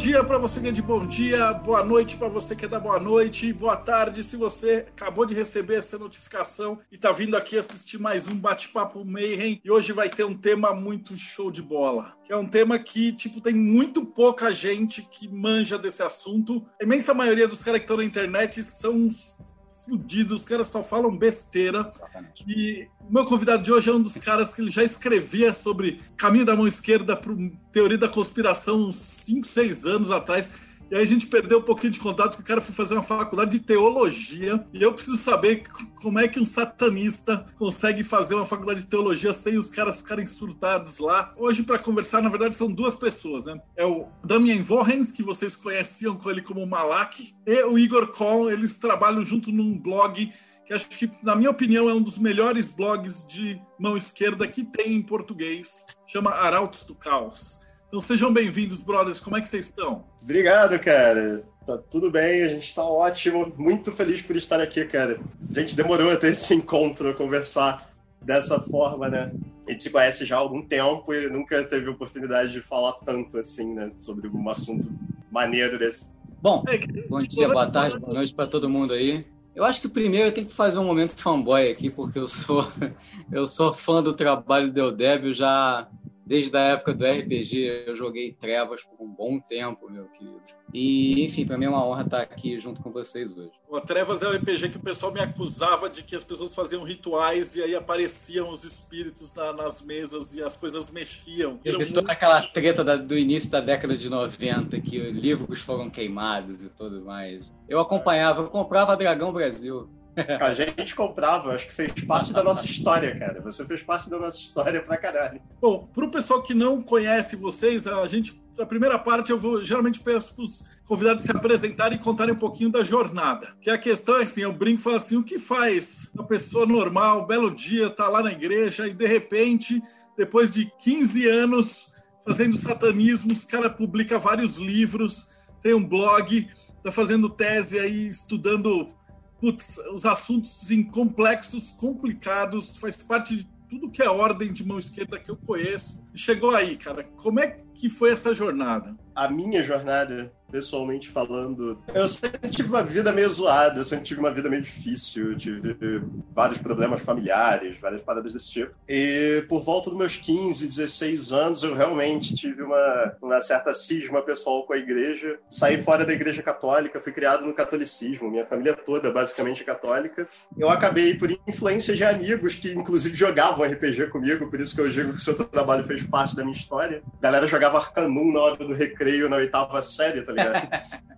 dia para você que é de bom dia, boa noite para você que é da boa noite, boa tarde se você acabou de receber essa notificação e está vindo aqui assistir mais um bate-papo Mayhem. E hoje vai ter um tema muito show de bola, que é um tema que tipo tem muito pouca gente que manja desse assunto. A imensa maioria dos caras que estão na internet são fudidos, os caras só falam besteira. Exatamente. E o meu convidado de hoje é um dos caras que ele já escrevia sobre caminho da mão esquerda para teoria da conspiração uns 5, 6 anos atrás. E aí a gente perdeu um pouquinho de contato, porque o cara foi fazer uma faculdade de teologia. E eu preciso saber como é que um satanista consegue fazer uma faculdade de teologia sem os caras ficarem surtados lá. Hoje, para conversar, na verdade, são duas pessoas, né? É o Damien Vorrens, que vocês conheciam com ele como Malak, e o Igor Kohn. Eles trabalham junto num blog que acho que, na minha opinião, é um dos melhores blogs de mão esquerda que tem em português. Chama Arautos do Caos. Então sejam bem-vindos, brothers. Como é que vocês estão? Obrigado, cara. Tá tudo bem, a gente tá ótimo. Muito feliz por estar aqui, cara. A gente demorou a ter esse encontro, conversar dessa forma, né? A gente se conhece já há algum tempo e nunca teve oportunidade de falar tanto assim, né? Sobre um assunto maneiro desse. Bom, bom dia, boa tarde, boa noite para todo mundo aí. Eu acho que primeiro eu tenho que fazer um momento fanboy aqui, porque eu sou eu sou fã do trabalho do Eudébio já Desde a época do RPG, eu joguei Trevas por um bom tempo, meu querido. E, enfim, para mim é uma honra estar aqui junto com vocês hoje. O Trevas é o RPG que o pessoal me acusava de que as pessoas faziam rituais e aí apareciam os espíritos na, nas mesas e as coisas mexiam. Teve toda muito... aquela treta da, do início da década de 90, que livros foram queimados e tudo mais. Eu acompanhava, eu comprava Dragão Brasil. A gente comprava, acho que fez parte da nossa história, cara. Você fez parte da nossa história pra caralho. Bom, pro pessoal que não conhece vocês, a gente, a primeira parte eu vou geralmente peço pros convidados se apresentarem e contarem um pouquinho da jornada. Que a questão é assim, eu brinco e falo assim, o que faz uma pessoa normal, um belo dia, tá lá na igreja e de repente, depois de 15 anos fazendo satanismo, os cara publica vários livros, tem um blog, tá fazendo tese aí, estudando putz, os assuntos em complexos, complicados, faz parte de tudo que é ordem de mão esquerda que eu conheço. chegou aí, cara. Como é que foi essa jornada? A minha jornada pessoalmente falando, eu sempre tive uma vida meio zoada, eu sempre tive uma vida meio difícil, tive vários problemas familiares, várias paradas desse tipo. E por volta dos meus 15, 16 anos, eu realmente tive uma, uma certa cisma pessoal com a igreja. Saí fora da igreja católica, fui criado no catolicismo, minha família toda basicamente é católica. Eu acabei por influência de amigos que inclusive jogavam RPG comigo, por isso que eu digo que o seu trabalho fez parte da minha história. A galera jogava Arcanum na hora do recreio na oitava série, tá ligado?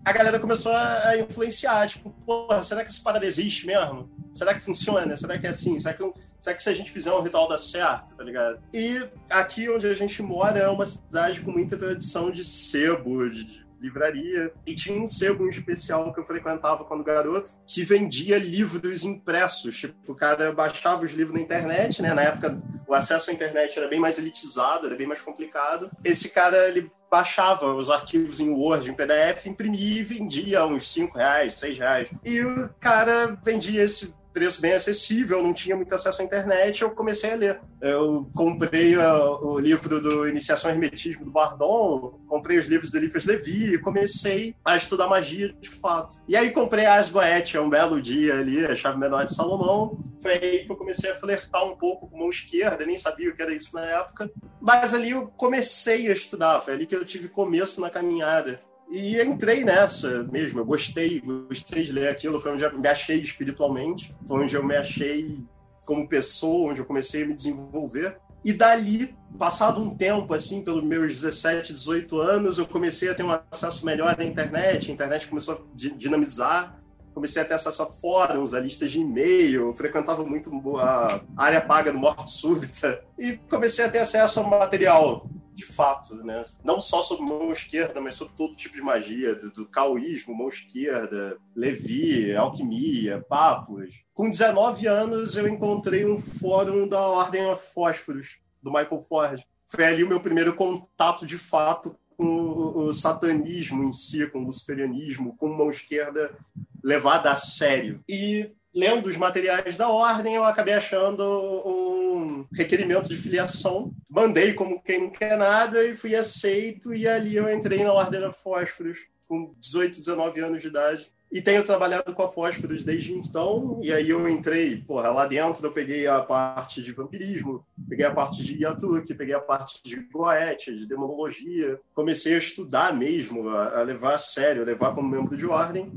A galera começou a influenciar, tipo, porra, será que essa parada existe mesmo? Será que funciona? Será que é assim? Será que, será que se a gente fizer um ritual dá certo, tá ligado? E aqui onde a gente mora é uma cidade com muita tradição de sebo, de, livraria. E tinha um sebo especial que eu frequentava quando garoto, que vendia livros impressos. Tipo, o cara baixava os livros na internet, né? Na época, o acesso à internet era bem mais elitizado, era bem mais complicado. Esse cara, ele baixava os arquivos em Word, em PDF, imprimia e vendia uns 5 reais, 6 reais. E o cara vendia esse preço bem acessível, não tinha muito acesso à internet, eu comecei a ler. Eu comprei uh, o livro do Iniciação ao Hermetismo do Bardon, comprei os livros do Eliphas Levi e comecei a estudar magia de fato. E aí comprei a Asgoet, um belo dia ali, a chave menor de Salomão. Foi aí que eu comecei a flertar um pouco com mão esquerda, nem sabia o que era isso na época. Mas ali eu comecei a estudar, foi ali que eu tive começo na caminhada. E entrei nessa mesmo, eu gostei, gostei de ler aquilo, foi onde eu me achei espiritualmente, foi onde eu me achei como pessoa, onde eu comecei a me desenvolver. E dali, passado um tempo, assim, pelos meus 17, 18 anos, eu comecei a ter um acesso melhor à internet, a internet começou a dinamizar, comecei a ter acesso a fóruns, a listas de e-mail, frequentava muito a área paga do Morte Súbita, e comecei a ter acesso a material de fato, né? Não só sobre mão esquerda, mas sobre todo tipo de magia, do, do caoísmo, mão esquerda, Levi, alquimia, papos. Com 19 anos, eu encontrei um fórum da Ordem of Fósforos, do Michael Ford. Foi ali o meu primeiro contato de fato com o satanismo em si, com o luciferianismo, com mão esquerda levada a sério. E lendo os materiais da ordem, eu acabei achando um requerimento de filiação. Mandei como quem não quer nada e fui aceito. E ali eu entrei na Ordem da Fósforos com 18, 19 anos de idade. E tenho trabalhado com a Fósforos desde então. E aí eu entrei, porra, lá dentro eu peguei a parte de vampirismo, peguei a parte de Yatuk, peguei a parte de Goethe, de demonologia. Comecei a estudar mesmo, a levar a sério, a levar como membro de ordem.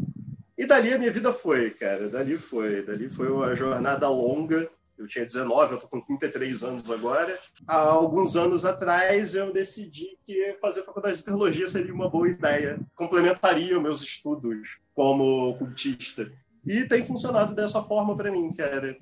E dali a minha vida foi, cara. Dali foi. Dali foi uma jornada longa. Eu tinha 19, eu tô com 33 anos agora. Há alguns anos atrás eu decidi que fazer faculdade de teologia seria uma boa ideia. Complementaria meus estudos como cultista. E tem funcionado dessa forma para mim, cara.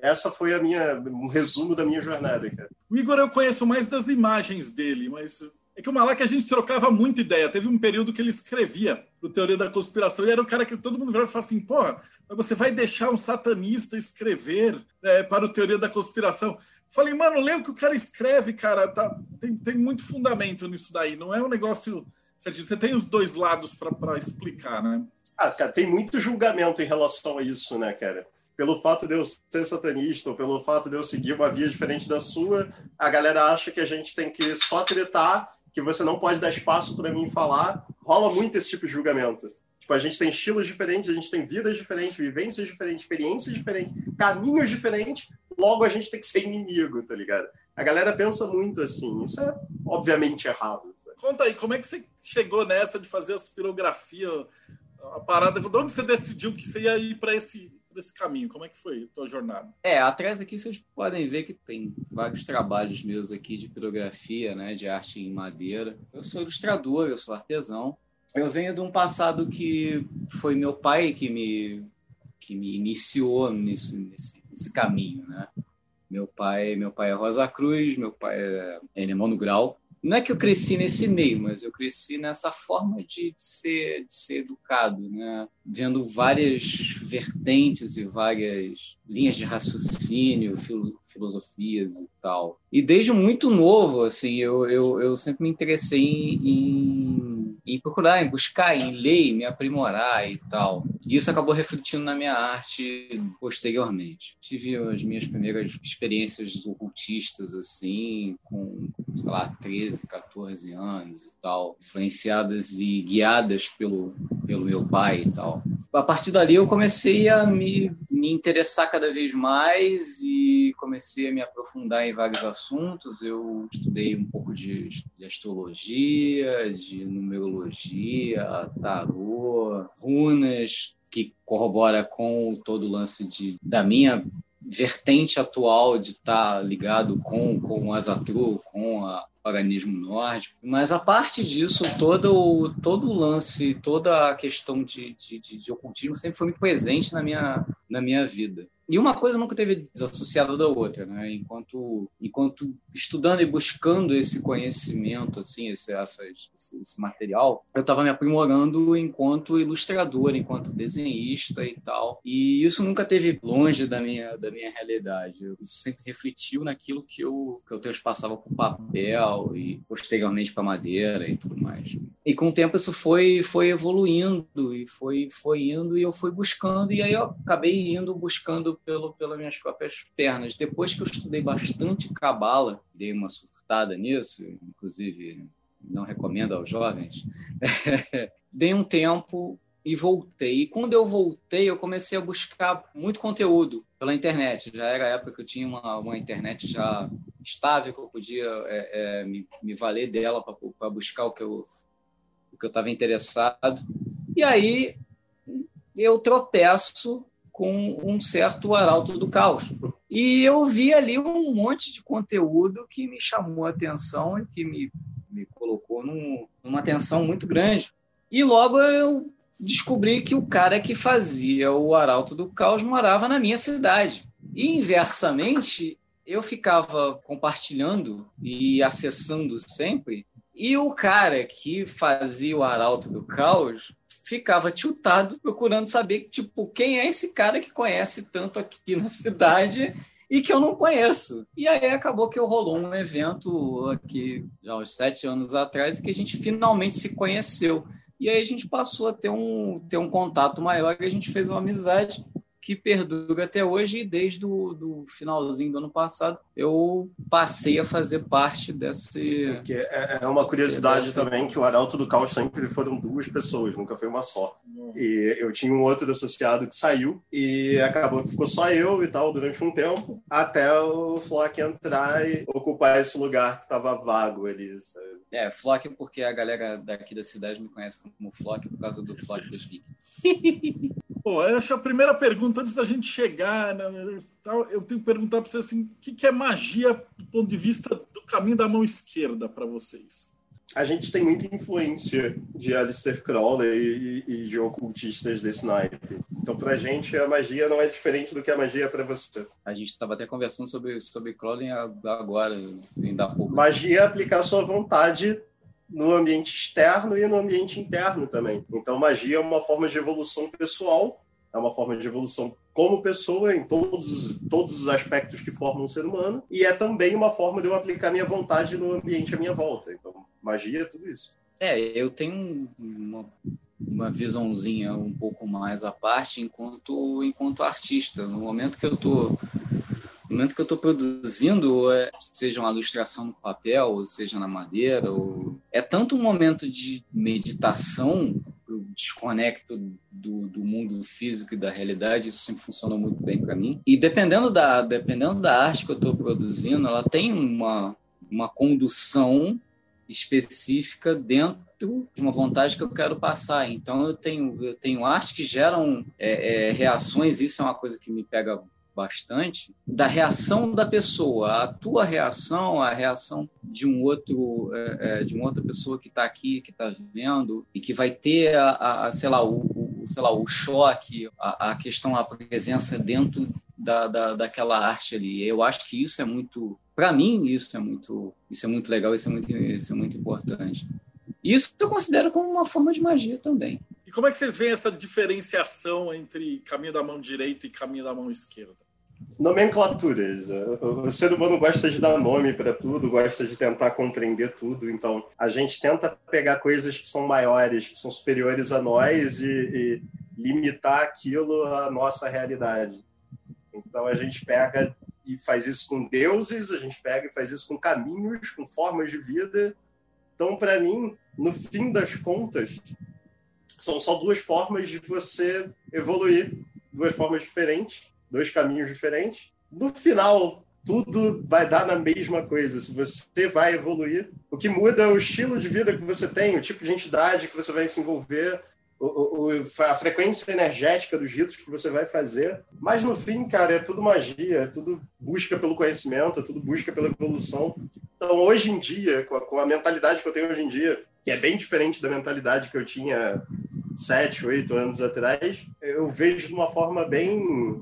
Essa foi a minha um resumo da minha jornada, cara. O Igor eu conheço mais das imagens dele, mas é que o Malak a gente trocava muita ideia. Teve um período que ele escrevia o Teoria da Conspiração e era o cara que todo mundo virava e falava assim: porra, você vai deixar um satanista escrever é, para o Teoria da Conspiração? Falei, mano, lê o que o cara escreve, cara. Tá, tem, tem muito fundamento nisso daí. Não é um negócio. Você tem os dois lados para explicar, né? Ah, cara, tem muito julgamento em relação a isso, né, cara? pelo fato de eu ser satanista ou pelo fato de eu seguir uma via diferente da sua, a galera acha que a gente tem que só tretar que você não pode dar espaço para mim falar. Rola muito esse tipo de julgamento. Tipo, a gente tem estilos diferentes, a gente tem vidas diferentes, vivências diferentes, experiências diferentes, caminhos diferentes, logo a gente tem que ser inimigo, tá ligado? A galera pensa muito assim, isso é obviamente errado. Sabe? Conta aí, como é que você chegou nessa de fazer a pirografia, a parada, de onde você decidiu que você ia ir para esse desse caminho? Como é que foi a tua jornada? É, atrás aqui vocês podem ver que tem vários trabalhos meus aqui de pirografia, né, de arte em madeira. Eu sou ilustrador, eu sou artesão. Eu venho de um passado que foi meu pai que me que me iniciou nesse, nesse, nesse caminho, né? Meu pai, meu pai é Rosa Cruz, meu pai é, é no Grau não é que eu cresci nesse meio, mas eu cresci nessa forma de, de, ser, de ser educado, né? vendo várias vertentes e várias linhas de raciocínio, filo, filosofias e tal. E desde muito novo, assim, eu, eu, eu sempre me interessei em, em, procurar, em buscar, em ler, em me aprimorar e tal. E isso acabou refletindo na minha arte posteriormente. Tive as minhas primeiras experiências ocultistas, assim, com, sei lá, 13, 14 anos e tal, influenciadas e guiadas pelo, pelo meu pai e tal. A partir dali eu comecei a me, me interessar cada vez mais e comecei a me aprofundar em vários assuntos. Eu estudei um pouco de, de astrologia, de numerologia, tarô, runas, que corrobora com todo o lance de, da minha vertente atual de estar tá ligado com, com o Azatru, com a, paganismo nórdico. Mas a parte disso, todo o, todo o lance, toda a questão de, de, de, de ocultismo sempre foi muito presente na minha, na minha vida. E uma coisa nunca teve desassociada da outra, né? Enquanto, enquanto estudando e buscando esse conhecimento, assim, esse, essa, esse, esse material, eu estava me aprimorando enquanto ilustrador, enquanto desenhista e tal. E isso nunca teve longe da minha, da minha realidade. Isso sempre refletiu naquilo que eu, que eu transpassava para papel e posteriormente para madeira e tudo mais. E com o tempo isso foi, foi evoluindo e foi, foi indo e eu fui buscando e aí eu acabei indo buscando pelo, pelas minhas próprias pernas. Depois que eu estudei bastante cabala, dei uma surtada nisso, inclusive não recomendo aos jovens, dei um tempo e voltei. E quando eu voltei, eu comecei a buscar muito conteúdo pela internet. Já era a época que eu tinha uma, uma internet já estável, que eu podia é, é, me, me valer dela para buscar o que eu o que eu estava interessado. E aí eu tropeço com um certo arauto do caos. E eu vi ali um monte de conteúdo que me chamou a atenção e que me, me colocou num, numa atenção muito grande. E logo eu descobri que o cara que fazia o arauto do caos morava na minha cidade. E inversamente, eu ficava compartilhando e acessando sempre, e o cara que fazia o Arauto do Caos ficava tiltado procurando saber, tipo, quem é esse cara que conhece tanto aqui na cidade e que eu não conheço. E aí acabou que rolou um evento aqui, já uns sete anos atrás, que a gente finalmente se conheceu. E aí a gente passou a ter um, ter um contato maior e a gente fez uma amizade que perdura até hoje e desde o do finalzinho do ano passado eu passei a fazer parte desse... É, é uma curiosidade dessa... também que o Arauto do Caos sempre foram duas pessoas, nunca foi uma só. E eu tinha um outro associado que saiu e acabou que ficou só eu e tal durante um tempo, até o Flock entrar e ocupar esse lugar que estava vago ali. Sabe? É, Flock porque a galera daqui da cidade me conhece como Flock por causa do Flock dos Vikings. Bom, eu acho a primeira pergunta, antes da gente chegar, né, eu tenho que perguntar para você assim, o que é magia do ponto de vista do caminho da mão esquerda para vocês? A gente tem muita influência de Alistair Crowley e, e de ocultistas desse naipe. Então, para a gente, a magia não é diferente do que a magia é para você. A gente estava até conversando sobre, sobre Crowley agora, ainda há pouco. Magia é aplicar sua vontade no ambiente externo e no ambiente interno também. Então, magia é uma forma de evolução pessoal, é uma forma de evolução como pessoa em todos, todos os aspectos que formam um ser humano, e é também uma forma de eu aplicar minha vontade no ambiente à minha volta. Então, magia é tudo isso. É, eu tenho uma, uma visãozinha um pouco mais à parte enquanto, enquanto artista. No momento que eu estou no momento que eu estou produzindo, é, seja uma ilustração no papel, seja na madeira, ou... é tanto um momento de meditação, eu desconecto do, do mundo físico e da realidade, isso sempre funcionou muito bem para mim. E dependendo da, dependendo da arte que eu estou produzindo, ela tem uma, uma condução específica dentro de uma vontade que eu quero passar. Então eu tenho eu tenho arte que geram é, é, reações. Isso é uma coisa que me pega bastante da reação da pessoa, a tua reação, a reação de um outro, é, é de uma outra pessoa que está aqui, que está vendo e que vai ter a, a, sei lá o, o, sei lá o choque, a, a questão, a presença dentro da, da, daquela arte ali. Eu acho que isso é muito, para mim isso é muito, isso é muito legal, isso é muito, isso é muito importante. Isso eu considero como uma forma de magia também. E como é que vocês veem essa diferenciação entre caminho da mão direita e caminho da mão esquerda? Nomenclaturas. O ser humano gosta de dar nome para tudo, gosta de tentar compreender tudo. Então, a gente tenta pegar coisas que são maiores, que são superiores a nós e, e limitar aquilo à nossa realidade. Então, a gente pega e faz isso com deuses, a gente pega e faz isso com caminhos, com formas de vida. Então, para mim, no fim das contas, são só duas formas de você evoluir, duas formas diferentes, dois caminhos diferentes. No final, tudo vai dar na mesma coisa. Se você vai evoluir, o que muda é o estilo de vida que você tem, o tipo de entidade que você vai se envolver, o, o, a frequência energética dos ritos que você vai fazer. Mas no fim, cara, é tudo magia, é tudo busca pelo conhecimento, é tudo busca pela evolução. Então, hoje em dia, com a, com a mentalidade que eu tenho hoje em dia, que é bem diferente da mentalidade que eu tinha sete, oito anos atrás, eu vejo de uma forma bem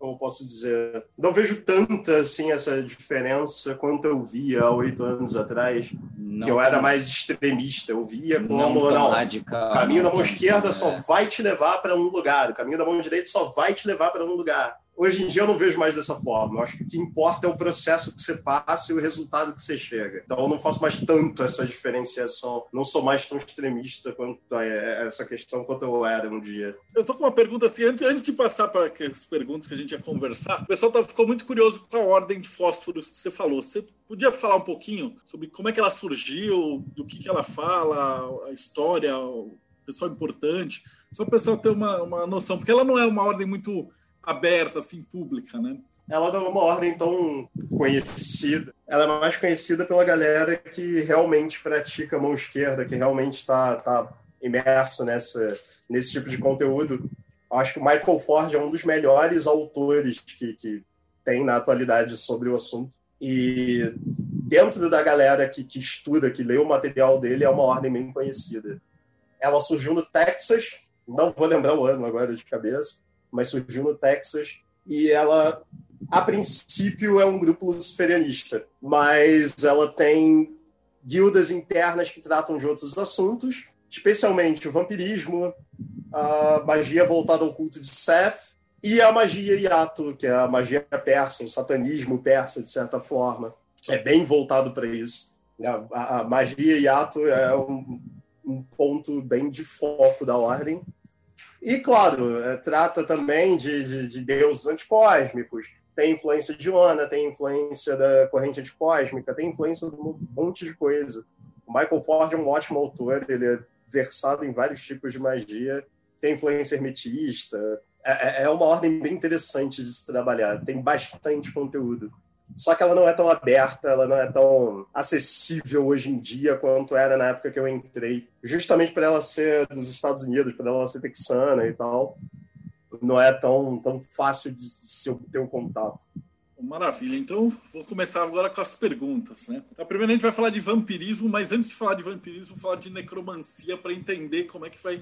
como posso dizer, não vejo tanta assim essa diferença quanto eu via há oito anos atrás, não que eu era mais extremista. Eu via como não, não radical, o caminho da mão esquerda só é. vai te levar para um lugar, o caminho da mão direita só vai te levar para um lugar. Hoje em dia eu não vejo mais dessa forma. Eu acho que o que importa é o processo que você passa e o resultado que você chega. Então eu não faço mais tanto essa diferenciação. Não sou mais tão extremista quanto essa questão quanto eu era um dia. Eu tô com uma pergunta assim, antes, antes de passar para as perguntas que a gente ia conversar, o pessoal tá, ficou muito curioso com a ordem de fósforos que você falou. Você podia falar um pouquinho sobre como é que ela surgiu, do que, que ela fala, a história, o pessoal importante, só o pessoal ter uma, uma noção, porque ela não é uma ordem muito aberta, assim, pública, né? Ela não é uma ordem tão conhecida. Ela é mais conhecida pela galera que realmente pratica mão esquerda, que realmente está tá imerso nessa, nesse tipo de conteúdo. Acho que o Michael Ford é um dos melhores autores que, que tem na atualidade sobre o assunto. E dentro da galera que, que estuda, que lê o material dele, é uma ordem bem conhecida. Ela surgiu no Texas, não vou lembrar o ano agora de cabeça, mas surgiu no Texas e ela a princípio é um grupo luciferianista, mas ela tem guildas internas que tratam de outros assuntos, especialmente o vampirismo, a magia voltada ao culto de Seth e a magia Yato, que é a magia persa, o satanismo persa, de certa forma. É bem voltado para isso. A, a, magia Yato é um, um, ponto bem de foco da ordem. E, claro, é, trata também de, de, de deuses anticósmicos, tem influência de Ona, tem influência da corrente anticósmica, tem influência de um monte de coisa. O Michael Ford é um ótimo autor, ele é versado em vários tipos de magia, tem influência hermetista. É, é, é uma ordem bem interessante de se trabalhar, tem bastante conteúdo. Só que ela não é tão aberta, ela não é tão acessível hoje em dia quanto era na época que eu entrei. Justamente para ela ser dos Estados Unidos, para ela ser texana e tal não é tão, tão fácil de se obter um contato. Maravilha. Então, vou começar agora com as perguntas. Né? Então, primeiro, a gente vai falar de vampirismo, mas antes de falar de vampirismo, vou falar de necromancia para entender como é que vai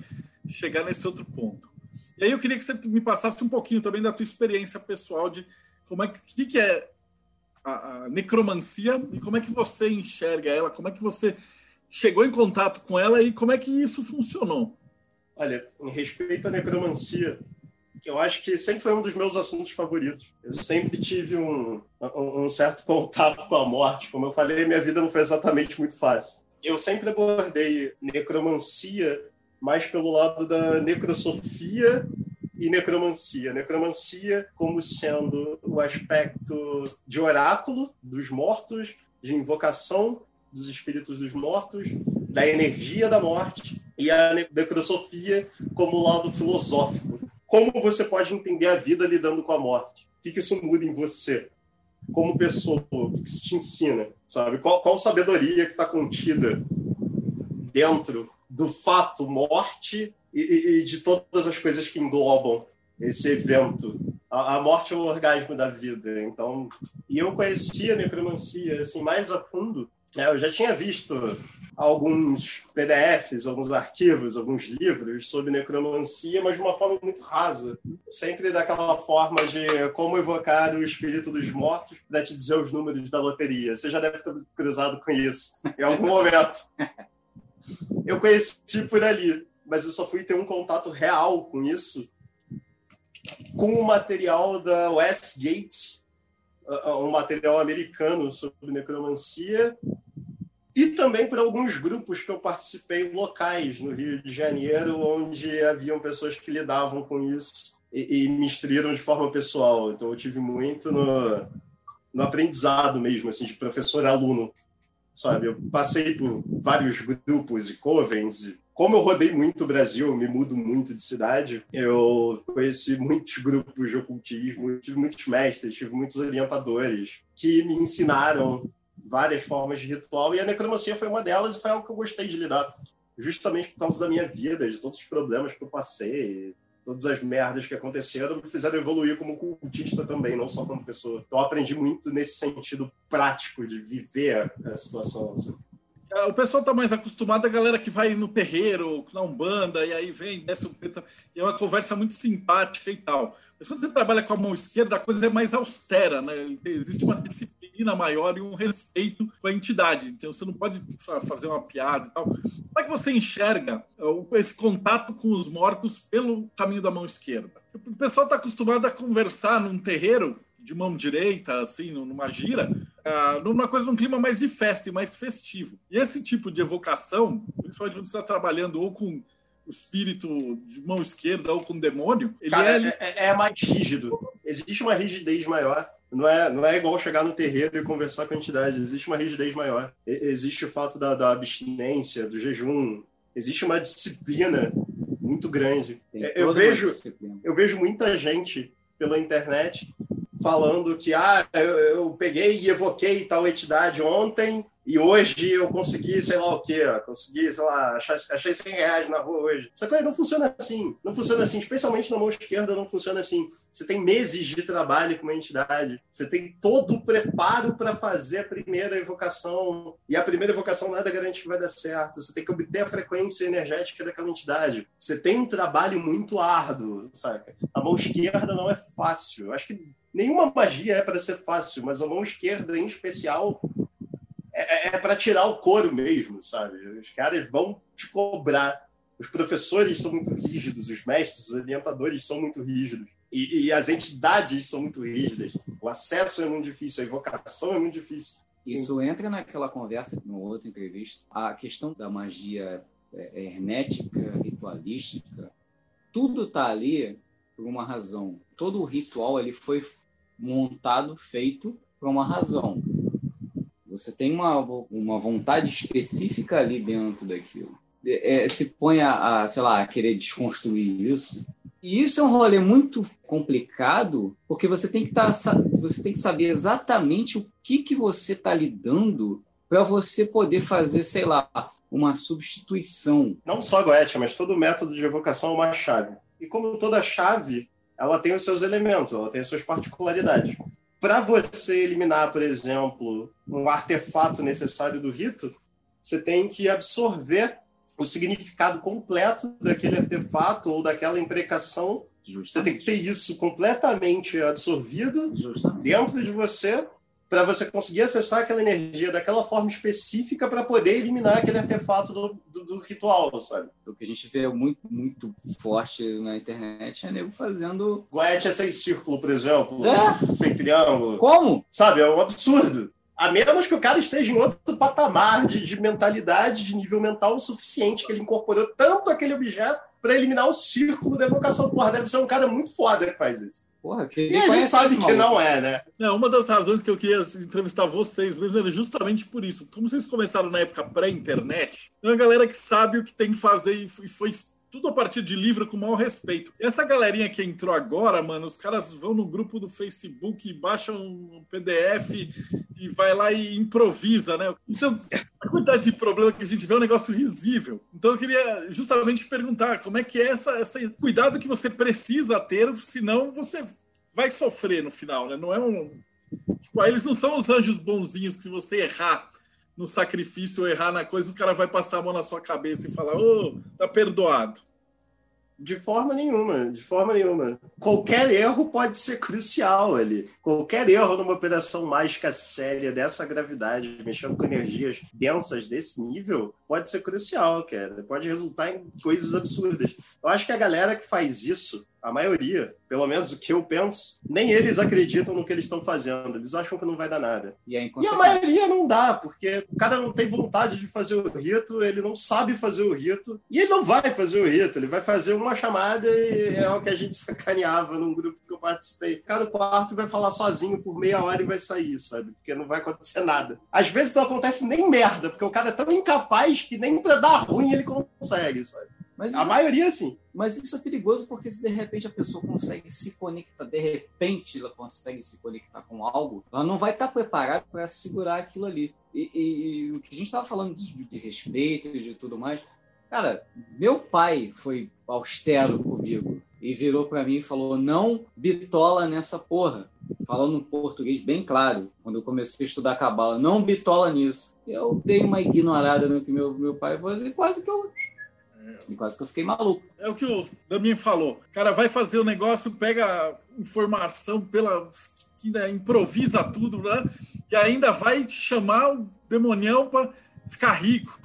chegar nesse outro ponto. E aí eu queria que você me passasse um pouquinho também da tua experiência pessoal de como é que, que é a, a necromancia e como é que você enxerga ela, como é que você chegou em contato com ela e como é que isso funcionou. Olha, em respeito à necromancia, eu acho que sempre foi um dos meus assuntos favoritos. Eu sempre tive um, um, certo contato com a morte. Como eu falei, minha vida não foi exatamente muito fácil. Eu sempre abordei necromancia mais pelo lado da necrosofia e necromancia. Necromancia como sendo o aspecto de oráculo dos mortos, de invocação dos espíritos dos mortos, da energia da morte, e a necrosofia como lado filosófico, como você pode entender a vida lidando com a morte? O que, isso muda em você? Como pessoa, o que isso te ensina? Sabe? Qual, qual sabedoria que está contida dentro do fato morte e, e, de todas as coisas que englobam esse evento? A, a morte é o orgasmo da vida. Então, e eu conhecia a necromancia assim mais a fundo. É, eu já tinha visto alguns PDFs, alguns arquivos, alguns livros sobre necromancia, mas de uma forma muito rasa. Sempre daquela forma de como evocar o espírito dos mortos para te dizer os números da loteria. Você já deve ter cruzado com isso em algum momento. Eu conheci por ali, mas eu só fui ter um contato real com isso com o material da Westgate, um material americano sobre necromancia, e também por alguns grupos que eu participei locais no Rio de Janeiro, onde haviam pessoas que lidavam com isso e, e me instruíram de forma pessoal. Então eu tive muito no, no aprendizado mesmo, assim, de professor-aluno, sabe? Eu passei por vários grupos e covens. Como eu rodei muito o Brasil, me mudo muito de cidade, eu conheci muitos grupos de ocultismo, tive muitos mestres, tive muitos orientadores que me ensinaram várias formas de ritual e a necromancia foi uma delas e foi algo que eu gostei de lidar, justamente por causa da minha vida, de todos os problemas que eu passei, todas as merdas que aconteceram me fizeram evoluir como cultista também, não só como pessoa. Então, aprendi muito nesse sentido prático de viver a situação. Assim. É, o pessoal está mais acostumado a galera que vai no terreiro, na Umbanda, e aí vem, desce o preto, e é uma conversa muito simpática e tal. Mas quando você trabalha com a mão esquerda, a coisa é mais austera, né? Existe uma disciplina maior e um respeito com a entidade. Então você não pode fazer uma piada e tal. Como é que você enxerga esse contato com os mortos pelo caminho da mão esquerda? O pessoal está acostumado a conversar num terreiro de mão direita, assim, numa gira, uh, numa coisa, num clima mais de festa e mais festivo. E esse tipo de evocação, principalmente quando você está trabalhando ou com o espírito de mão esquerda ou com demônio, ele Cara, é, é, é, mais rígido. Existe uma rigidez maior. Não é, não é igual chegar no terreiro e conversar com a entidade. Existe uma rigidez maior. Existe o fato da, da abstinência, do jejum. Existe uma disciplina muito grande. Eu vejo, eu vejo muita gente pela internet falando que ah, eu, eu peguei e evoquei tal entidade ontem e hoje eu consegui, sei lá o quê, consegui, sei lá, achar, achei 100 reais na rua hoje. Essa coisa não funciona assim. Não funciona assim, especialmente na mão esquerda, não funciona assim. Você tem meses de trabalho com uma entidade, você tem todo o preparo para fazer a primeira evocação, e a primeira evocação nada garante que vai dar certo. Você tem que obter a frequência energética daquela entidade. Você tem um trabalho muito árduo, saca? A mão esquerda não é fácil. Eu acho que nenhuma magia é para ser fácil, mas a mão esquerda, em especial, é, é, é para tirar o couro mesmo, sabe? Os caras vão te cobrar. Os professores são muito rígidos, os mestres, os orientadores são muito rígidos. E, e, as entidades são muito rígidas. O acesso é muito difícil, a invocação é muito difícil. Isso entra naquela conversa, numa outra entrevista. A questão da magia é, hermética, ritualística, tudo está ali por uma razão. Todo o ritual ali foi montado, feito por uma razão. Você tem uma, uma vontade específica ali dentro daquilo. É, se põe a, a, sei lá, a querer desconstruir isso. E isso é um rolê muito complicado, porque você tem que, tá, você tem que saber exatamente o que, que você está lidando para você poder fazer, sei lá, uma substituição. Não só a Goethe, mas todo método de evocação é uma chave. E como toda chave, ela tem os seus elementos, ela tem as suas particularidades. Para você eliminar, por exemplo, um artefato necessário do rito, você tem que absorver o significado completo daquele artefato ou daquela imprecação. Justamente. Você tem que ter isso completamente absorvido Justamente. dentro de você para você conseguir acessar aquela energia daquela forma específica para poder eliminar aquele artefato do, do, do, ritual, sabe? O que a gente vê muito, muito forte na internet é nego fazendo. Goethe é sem círculo, por exemplo. É? Sem triângulo. Como? Sabe, é um absurdo. A menos que o cara esteja em outro patamar de, de mentalidade, de nível mental o suficiente, que ele incorporou tanto aquele objeto para eliminar o círculo da evocação. Porra, deve ser um cara muito foda que faz isso. Porra, que e a gente sabe que não é, né? Não, uma das razões que eu queria entrevistar vocês mesmo era justamente por isso. Como vocês começaram na época pré-internet, tem uma galera que sabe o que tem que fazer e foi tudo a partir de livro com maior respeito. Essa galerinha que entrou agora, mano, os caras vão no grupo do Facebook, baixam um PDF e vai lá e improvisa, né? Então, a quantidade de problema que a gente vê é um negócio risível. Então, eu queria justamente perguntar como é que é essa, essa cuidado que você precisa ter, senão você vai sofrer no final, né? Não é um. Tipo, eles não são os anjos bonzinhos que se você errar no sacrifício errar na coisa, o cara vai passar a mão na sua cabeça e falar: Ô, oh, tá perdoado. De forma nenhuma, de forma nenhuma. Qualquer erro pode ser crucial ali. Qualquer erro numa operação mágica séria dessa gravidade, mexendo com energias densas desse nível, pode ser crucial, cara. Pode resultar em coisas absurdas. Eu acho que a galera que faz isso a maioria, pelo menos o que eu penso, nem eles acreditam no que eles estão fazendo. Eles acham que não vai dar nada. E, é e a maioria não dá, porque o cara não tem vontade de fazer o rito, ele não sabe fazer o rito, e ele não vai fazer o rito, ele vai fazer uma chamada e é o que a gente sacaneava num grupo que eu participei. Cada quarto vai falar sozinho por meia hora e vai sair, sabe? Porque não vai acontecer nada. Às vezes não acontece nem merda, porque o cara é tão incapaz que nem pra dar ruim ele consegue, sabe? Mas a maioria, sim. Mas isso é perigoso porque se de repente a pessoa consegue se conectar, de repente ela consegue se conectar com algo, ela não vai estar preparada para segurar aquilo ali. E, e, e, o que a gente estava falando de, de respeito e de tudo mais, cara, meu pai foi austero comigo e virou para mim e falou: não bitola nessa porra. Falando português bem claro, quando eu comecei a estudar cabala, não bitola nisso. Eu dei uma ignorada no que meu, meu pai falou e quase que eu e quase que eu fiquei maluco. É o que o Damien falou. O cara vai fazer o negócio, pega informação pela. Ainda improvisa tudo, né? E ainda vai chamar o demonião para ficar rico,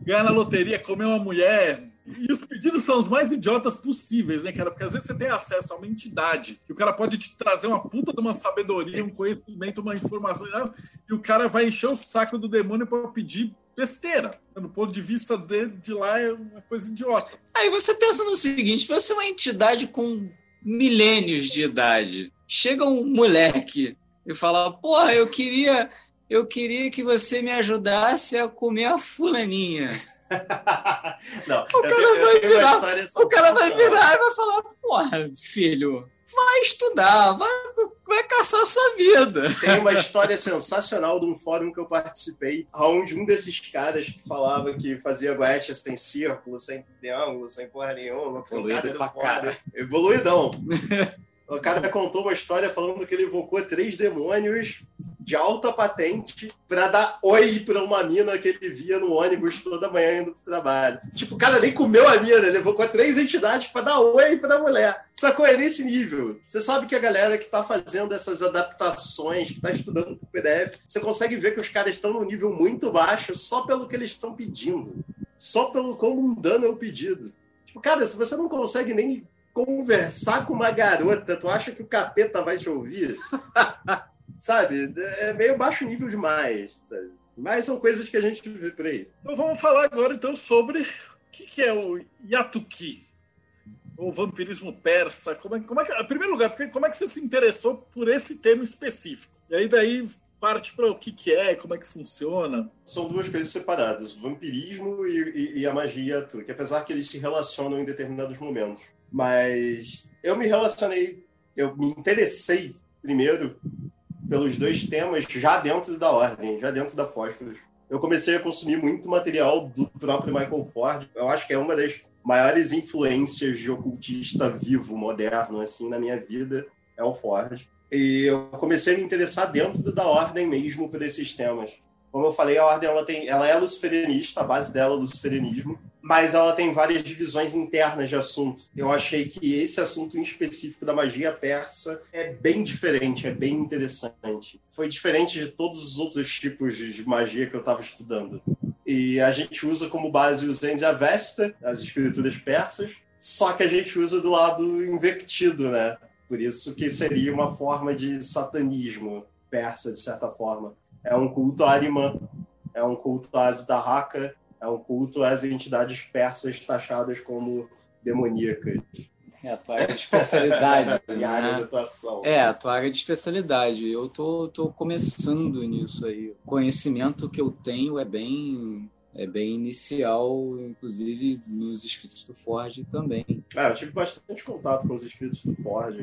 ganhar na loteria, comer uma mulher, e os pedidos são os mais idiotas possíveis, né, cara? Porque às vezes você tem acesso a uma entidade que o cara pode te trazer uma puta de uma sabedoria, um conhecimento, uma informação, né? e o cara vai encher o saco do demônio para pedir besteira. No ponto de vista de, de lá é uma coisa idiota. Aí você pensa no seguinte: você é uma entidade com milênios de idade. Chega um moleque e fala: Porra, eu queria, eu queria que você me ajudasse a comer a fulaninha. Não, o cara vai virar, o cara vai virar e vai falar: Porra, filho, vai estudar, vai, vai caçar sua vida. Tem uma história sensacional de um fórum que eu participei, onde um desses caras que falava que fazia guete sem círculo, sem triângulo, sem porra nenhuma, foi um cara do foda. Evoluidão. O cara contou uma história falando que ele evocou três demônios de alta patente para dar oi para uma mina que ele via no ônibus toda manhã indo pro trabalho. Tipo, o cara nem comeu a mina, ele evocou três entidades para dar oi para a mulher. Sacou? É nesse nível. Você sabe que a galera que está fazendo essas adaptações, que está estudando pro PDF, você consegue ver que os caras estão num nível muito baixo só pelo que eles estão pedindo. Só pelo quão mundano é o pedido. Tipo, cara, se você não consegue nem conversar com uma garota, tu acha que o capeta vai te ouvir? sabe? É meio baixo nível demais, sabe? Mas são coisas que a gente vê por aí. Então vamos falar agora então sobre o que, que é o Yatuki, o vampirismo persa. Como é, como é que, em primeiro lugar, porque, como é que você se interessou por esse tema específico? E aí daí parte para o que, que é, como é que funciona. São duas coisas separadas, o vampirismo e, e, e a magia Yatuki, apesar que eles se relacionam em determinados momentos. Mas eu me relacionei, eu me interessei primeiro pelos dois temas já dentro da ordem, já dentro da Fósforos. Eu comecei a consumir muito material do próprio Michael Ford. Eu acho que é uma das maiores influências de ocultista vivo, moderno, assim, na minha vida, é o Ford. E eu comecei a me interessar dentro da ordem mesmo por esses temas. Como eu falei, a ordem ela tem, ela é luciferianista, a base dela é o luciferianismo, mas ela tem várias divisões internas de assunto. Eu achei que esse assunto em específico da magia persa é bem diferente, é bem interessante. Foi diferente de todos os outros tipos de magia que eu estava estudando. E a gente usa como base os Zendes Avesta, as escrituras persas, só que a gente usa do lado invertido, né? Por isso que seria uma forma de satanismo persa, de certa forma é um culto a Arimã, é um culto a Asdahaka, é um culto às entidades persas taxadas como demoníacas. É a tua área de especialidade. né? área de atuação. É, a tua área de especialidade. Eu tô, tô começando nisso aí. O conhecimento que eu tenho é bem é bem inicial, inclusive nos escritos do Ford também. É, eu tive bastante contato com os escritos do Ford,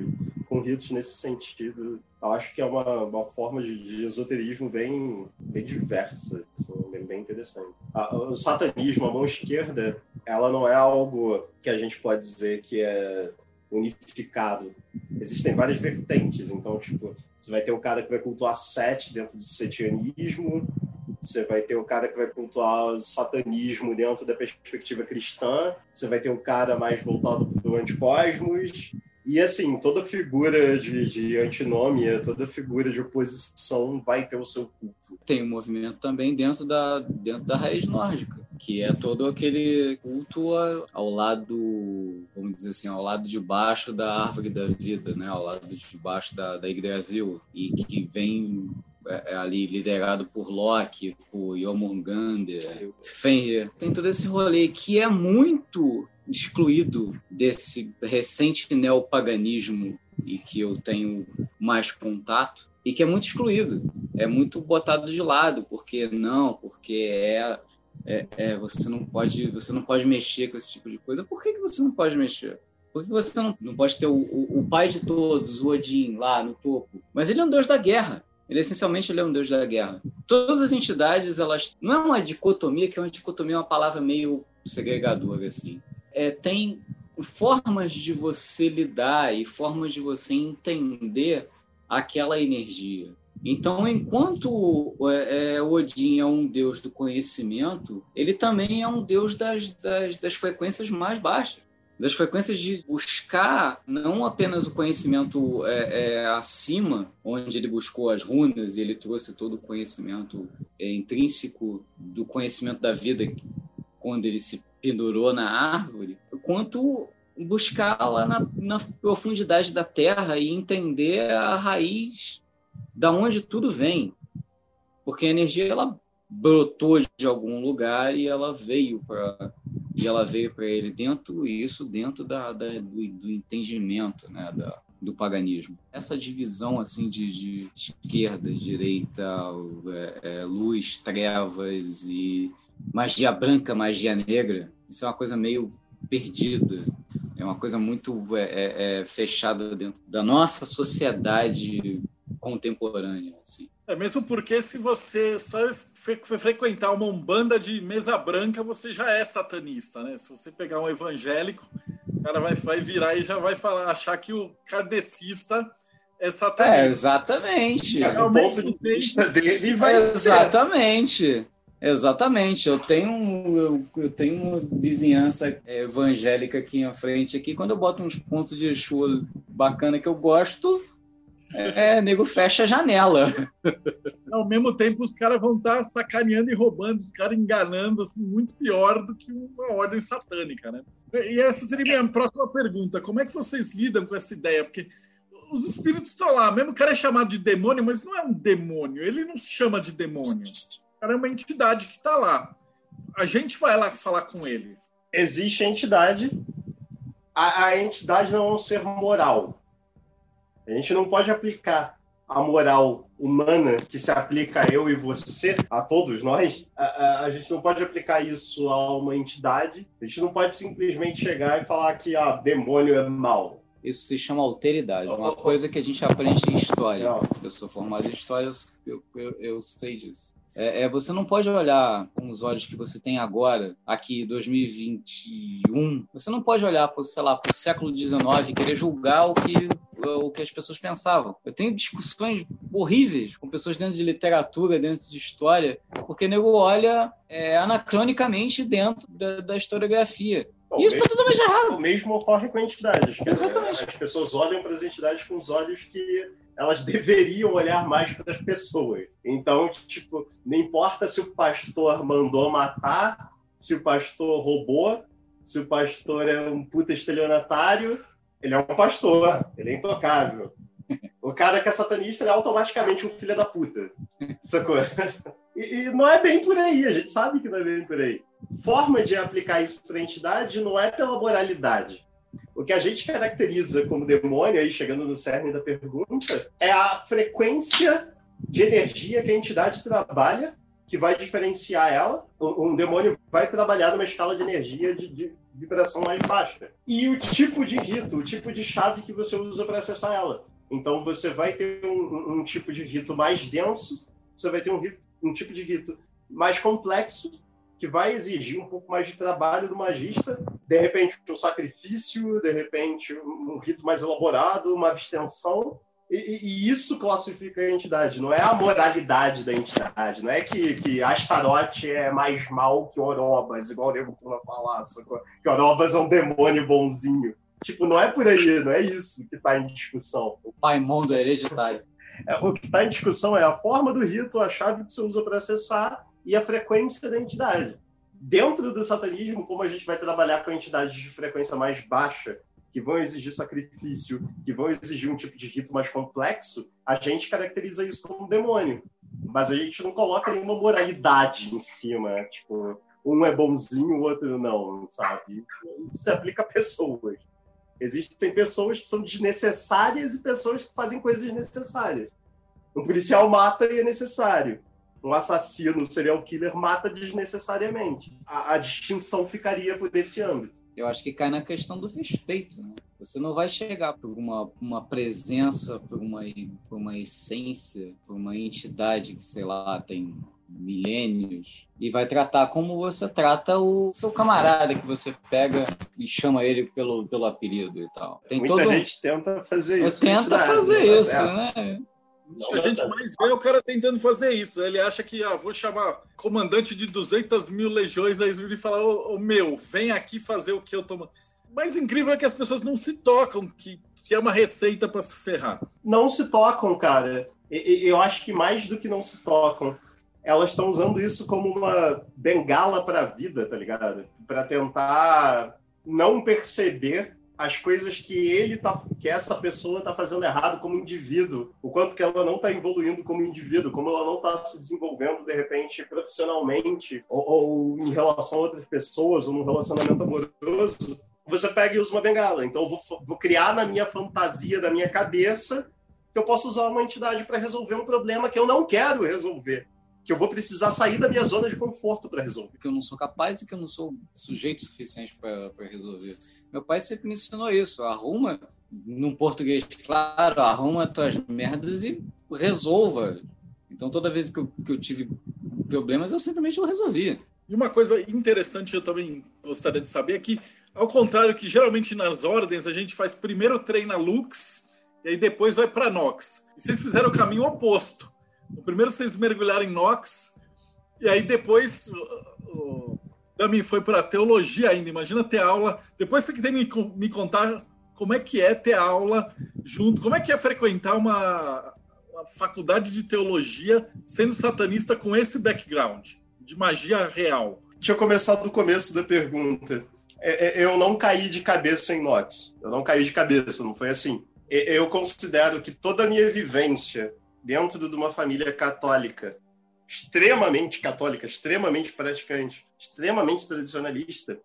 com ritos nesse sentido. Eu acho que é uma, uma forma de, de esoterismo bem, bem diversa, assim, bem, bem interessante. o satanismo, a mão esquerda, ela não é algo que a gente pode dizer que é unificado. Existem várias vertentes, então, tipo, você vai ter o cara que vai cultuar sete dentro do setianismo, você vai ter o cara que vai pontuar o satanismo dentro da perspectiva cristã, você vai ter um cara mais voltado para o anticosmos, e assim, toda figura de, de antinômia, toda figura de oposição vai ter o seu culto. Tem um movimento também dentro da, dentro da raiz nórdica, que é todo aquele culto ao lado, vamos dizer assim, ao lado de baixo da árvore da vida, né? ao lado de baixo da, da Yggdrasil, e que vem ali liderado por Loki, por Jormungandr, Fenrir. Tem todo esse rolê que é muito excluído desse recente neopaganismo e que eu tenho mais contato e que é muito excluído, é muito botado de lado, porque não, porque é, é, é, você não pode você não pode mexer com esse tipo de coisa. Por que, que você não pode mexer? Por que você não, não pode ter o, o, o pai de todos, o Odin, lá no topo? Mas ele é um deus da guerra. Ele essencialmente ele é um deus da guerra. Todas as entidades, elas não é uma dicotomia, que é uma dicotomia é uma palavra meio segregadora assim. É, tem formas de você lidar e formas de você entender aquela energia. Então, enquanto é, é, Odin é um deus do conhecimento, ele também é um deus das, das, das frequências mais baixas das frequências de buscar não apenas o conhecimento é, é, acima, onde ele buscou as runas e ele trouxe todo o conhecimento é, intrínseco do conhecimento da vida quando ele se pendurou na árvore, quanto buscar lá na, na profundidade da terra e entender a raiz da onde tudo vem, porque a energia ela brotou de algum lugar e ela veio para e ela veio para ele dentro isso dentro da, da do, do, entendimento né da, do paganismo essa divisão assim de, de esquerda direita é, é, luz trevas e magia branca magia negra isso é uma coisa meio perdida é uma coisa muito é, é, é fechada dentro da nossa sociedade contemporânea. Assim. É mesmo porque se você só frequentar uma umbanda de mesa branca, você já é satanista, né? Se você pegar um evangélico, o cara vai, vai virar e já vai falar, achar que o kardecista é satanista. É, exatamente. É, o ponto de vista dele vai Exatamente. Ser. Exatamente. Eu tenho, eu, eu tenho uma vizinhança evangélica aqui em frente. Aqui, quando eu boto uns pontos de chuva bacana que eu gosto, é, nego fecha a janela. Ao mesmo tempo, os caras vão estar tá sacaneando e roubando, os caras enganando, assim, muito pior do que uma ordem satânica, né? E essa seria a minha próxima pergunta. Como é que vocês lidam com essa ideia? Porque os espíritos estão lá, mesmo o cara é chamado de demônio, mas não é um demônio, ele não se chama de demônio. O cara é uma entidade que está lá. A gente vai lá falar com ele. Existe a entidade, a, a entidade não é um ser moral a gente não pode aplicar a moral humana que se aplica a eu e você, a todos nós, a, a, a, gente não pode aplicar isso a uma entidade. A gente não pode simplesmente chegar e falar que ah, demônio é mal. Isso se chama alteridade, uma coisa que a gente aprende em história. Eu sou formado em história, eu, eu, eu sei disso. É, é, você não pode olhar com os olhos que você tem agora, aqui 2021. Você não pode olhar, para, sei lá, para o século XIX e querer julgar o que o que as pessoas pensavam. Eu tenho discussões horríveis com pessoas dentro de literatura, dentro de história, porque nego olha é, anacronicamente dentro da, da historiografia. Bom, isso está totalmente errado. O mesmo ocorre com entidades. Exatamente. As pessoas olham para as entidades com os olhos que elas deveriam olhar mais para as pessoas. Então, tipo, não importa se o pastor mandou matar, se o pastor roubou, se o pastor é um puta estelionatário, ele é um pastor, ele é intocável. O cara que é satanista é automaticamente um filho da puta. Sacou? E, e, não é bem por aí, a gente sabe que não é bem por aí. Forma de aplicar isso para a entidade não é pela moralidade. O que a gente caracteriza como demônio, aí chegando no cerne da pergunta, é a frequência de energia que a entidade trabalha que vai diferenciar ela. Um, demônio vai trabalhar numa escala de energia de, de, vibração mais baixa. E o tipo de rito, o tipo de chave que você usa para acessar ela. Então você vai ter um, um, tipo de rito mais denso, você vai ter um, um tipo de rito mais complexo, que vai exigir um pouco mais de trabalho do magista, de repente um sacrifício, de repente um rito mais elaborado, uma abstenção, e, e, isso classifica a entidade, não é a moralidade da entidade, não é que, que Astarote é mais mal que Orobas, igual o Nego falar, que Orobas é um demônio bonzinho. Tipo, não é por aí, não é isso que está em discussão. O pai mundo é hereditário. É, o que está em discussão é a forma do rito, a chave que você usa para acessar e a frequência da entidade. Dentro do satanismo, como a gente vai trabalhar com entidades de frequência mais baixa, que vão exigir sacrifício, que vão exigir um tipo de rito mais complexo, a gente caracteriza isso como demônio. Mas a gente não coloca nenhuma moralidade em cima, tipo, um é bonzinho, o outro não, sabe? Isso se aplica a pessoas. Existem pessoas que são desnecessárias e pessoas que fazem coisas necessárias. Um policial mata e é necessário. Um assassino, serial killer, mata desnecessariamente. A, a distinção ficaria por esse âmbito eu acho que cai na questão do respeito. Né? Você não vai chegar por uma, uma presença, por uma, por uma essência, por uma entidade que, sei lá, tem milênios e vai tratar como você trata o seu camarada que você pega e chama ele pelo, pelo apelido e tal. Tem Muita todo... gente tenta fazer isso. Tenta fazer né? isso, né? Não, a gente mais vê o cara tentando fazer isso. Ele acha que ah, vou chamar comandante de 200 mil legiões, aí ele fala: Ô, meu, vem aqui fazer o que eu tô. Mas incrível é que as pessoas não se tocam, que, que é uma receita para se ferrar. Não se tocam, cara. Eu acho que mais do que não se tocam, elas estão usando isso como uma bengala para a vida, tá ligado? Para tentar não perceber as coisas que ele tá, que essa pessoa está fazendo errado como indivíduo, o quanto que ela não está evoluindo como indivíduo, como ela não está se desenvolvendo de repente profissionalmente ou, ou, em relação a outras pessoas ou num relacionamento amoroso, você pega e usa uma bengala. Então eu vou, vou criar na minha fantasia, da minha cabeça, que eu posso usar uma entidade para resolver um problema que eu não quero resolver. Que eu vou precisar sair da minha zona de conforto para resolver. Que eu não sou capaz e que eu não sou sujeito suficiente para resolver. Meu pai sempre me ensinou isso. Arruma, num português claro, arruma tuas merdas e resolva. Então, toda vez que eu, que eu tive problemas, eu simplesmente não resolvia. E uma coisa interessante que eu também gostaria de saber é que, ao contrário que geralmente nas ordens a gente faz primeiro treina Lux e aí depois vai para Nox. E vocês fizeram o caminho oposto. O primeiro vocês mergulharam em Nox e aí depois o Dami foi para teologia ainda. Imagina ter aula. Depois você quiser me, me contar como é que é ter aula junto, como é que é frequentar uma, uma faculdade de teologia sendo satanista com esse background de magia real? Deixa eu começar do começo da pergunta. É, é, eu não caí de cabeça em Nox. Eu não caí de cabeça, não foi assim. Eu considero que toda a minha vivência dentro de uma família católica, extremamente católica, extremamente praticante, extremamente tradicionalista,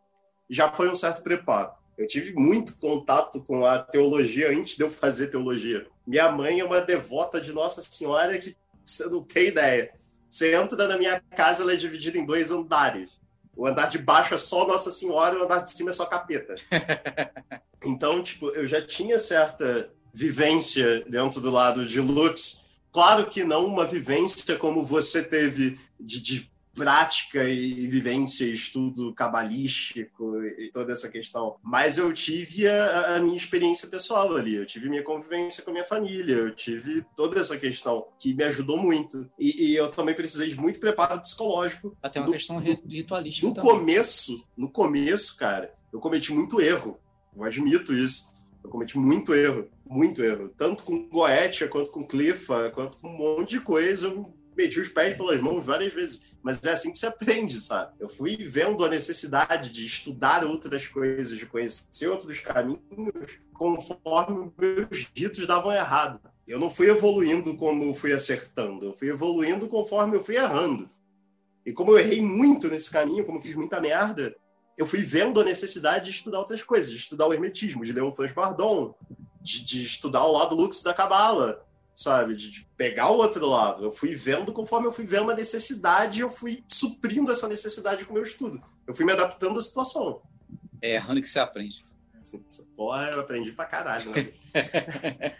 já foi um certo preparo. Eu tive muito contato com a teologia antes de eu fazer teologia. Minha mãe é uma devota de Nossa Senhora que você não tem ideia. Você entra na minha casa, ela é dividida em dois andares. O andar de baixo é só Nossa Senhora e o andar de cima é só capeta. Então, tipo, eu já tinha certa vivência dentro do lado de Lutz. Claro que não uma vivência como você teve de, de prática e vivência, estudo cabalístico e toda essa questão. Mas eu tive a, a, minha experiência pessoal ali, eu tive minha convivência com a minha família, eu tive toda essa questão que me ajudou muito. E, e eu também precisei de muito preparo psicológico. Até uma do, questão ritualística. No também. começo, no começo, cara, eu cometi muito erro. Eu admito isso. Eu cometi muito erro, muito erro. Tanto com Goetia, quanto com Cliffa, quanto com um monte de coisa. Eu meti os pés pelas mãos várias vezes. Mas é assim que se aprende, sabe? Eu fui vendo a necessidade de estudar outras coisas, de conhecer outros caminhos, conforme meus ritos davam errado. Eu não fui evoluindo como fui acertando, eu fui evoluindo conforme eu fui errando. E como eu errei muito nesse caminho, como fiz muita merda, eu fui vendo a necessidade de estudar outras coisas, de estudar o hermetismo, de um Franz Bardon, de, de estudar o lado luxo da cabala, sabe? De, de, pegar o outro lado. Eu fui vendo conforme eu fui vendo a necessidade, eu fui suprindo essa necessidade com o meu estudo. Eu fui me adaptando à situação. É errando que você aprende. Porra, eu aprendi pra caralho, né?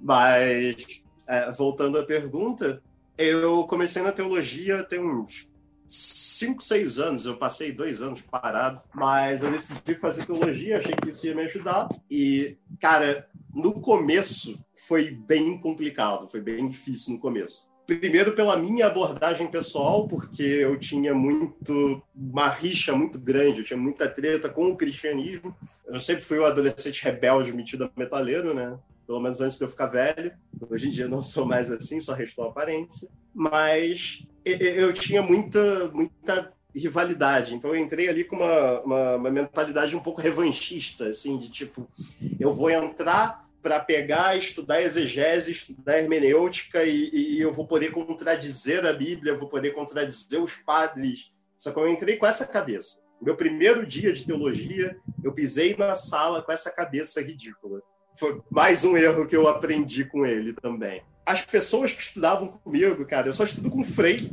Mas, é, voltando à pergunta, eu comecei na teologia tem uns 5, 6 anos. Eu passei dois anos parado, mas eu decidi fazer teologia, achei que isso ia me ajudar. E, cara, no começo foi bem complicado, foi bem difícil no começo. Primeiro pela minha abordagem pessoal, porque eu tinha muito uma rixa muito grande, eu tinha muita treta com o cristianismo. Eu sempre fui o adolescente rebelde metido a metaleiro, né? Pelo menos antes de eu ficar velho. Hoje em dia não sou mais assim, só restou a aparência. Mas eu tinha muita, muita rivalidade. Então eu entrei ali com uma, uma, uma, mentalidade um pouco revanchista, assim, de tipo, eu vou entrar para pegar, estudar exegese, estudar hermenêutica e, e, eu vou poder contradizer a Bíblia, vou poder contradizer os padres. Só que eu entrei com essa cabeça. Meu primeiro dia de teologia, eu pisei na sala com essa cabeça ridícula. Foi mais um erro que eu aprendi com ele também. As pessoas que estudavam comigo, cara, eu só estudo com Frei,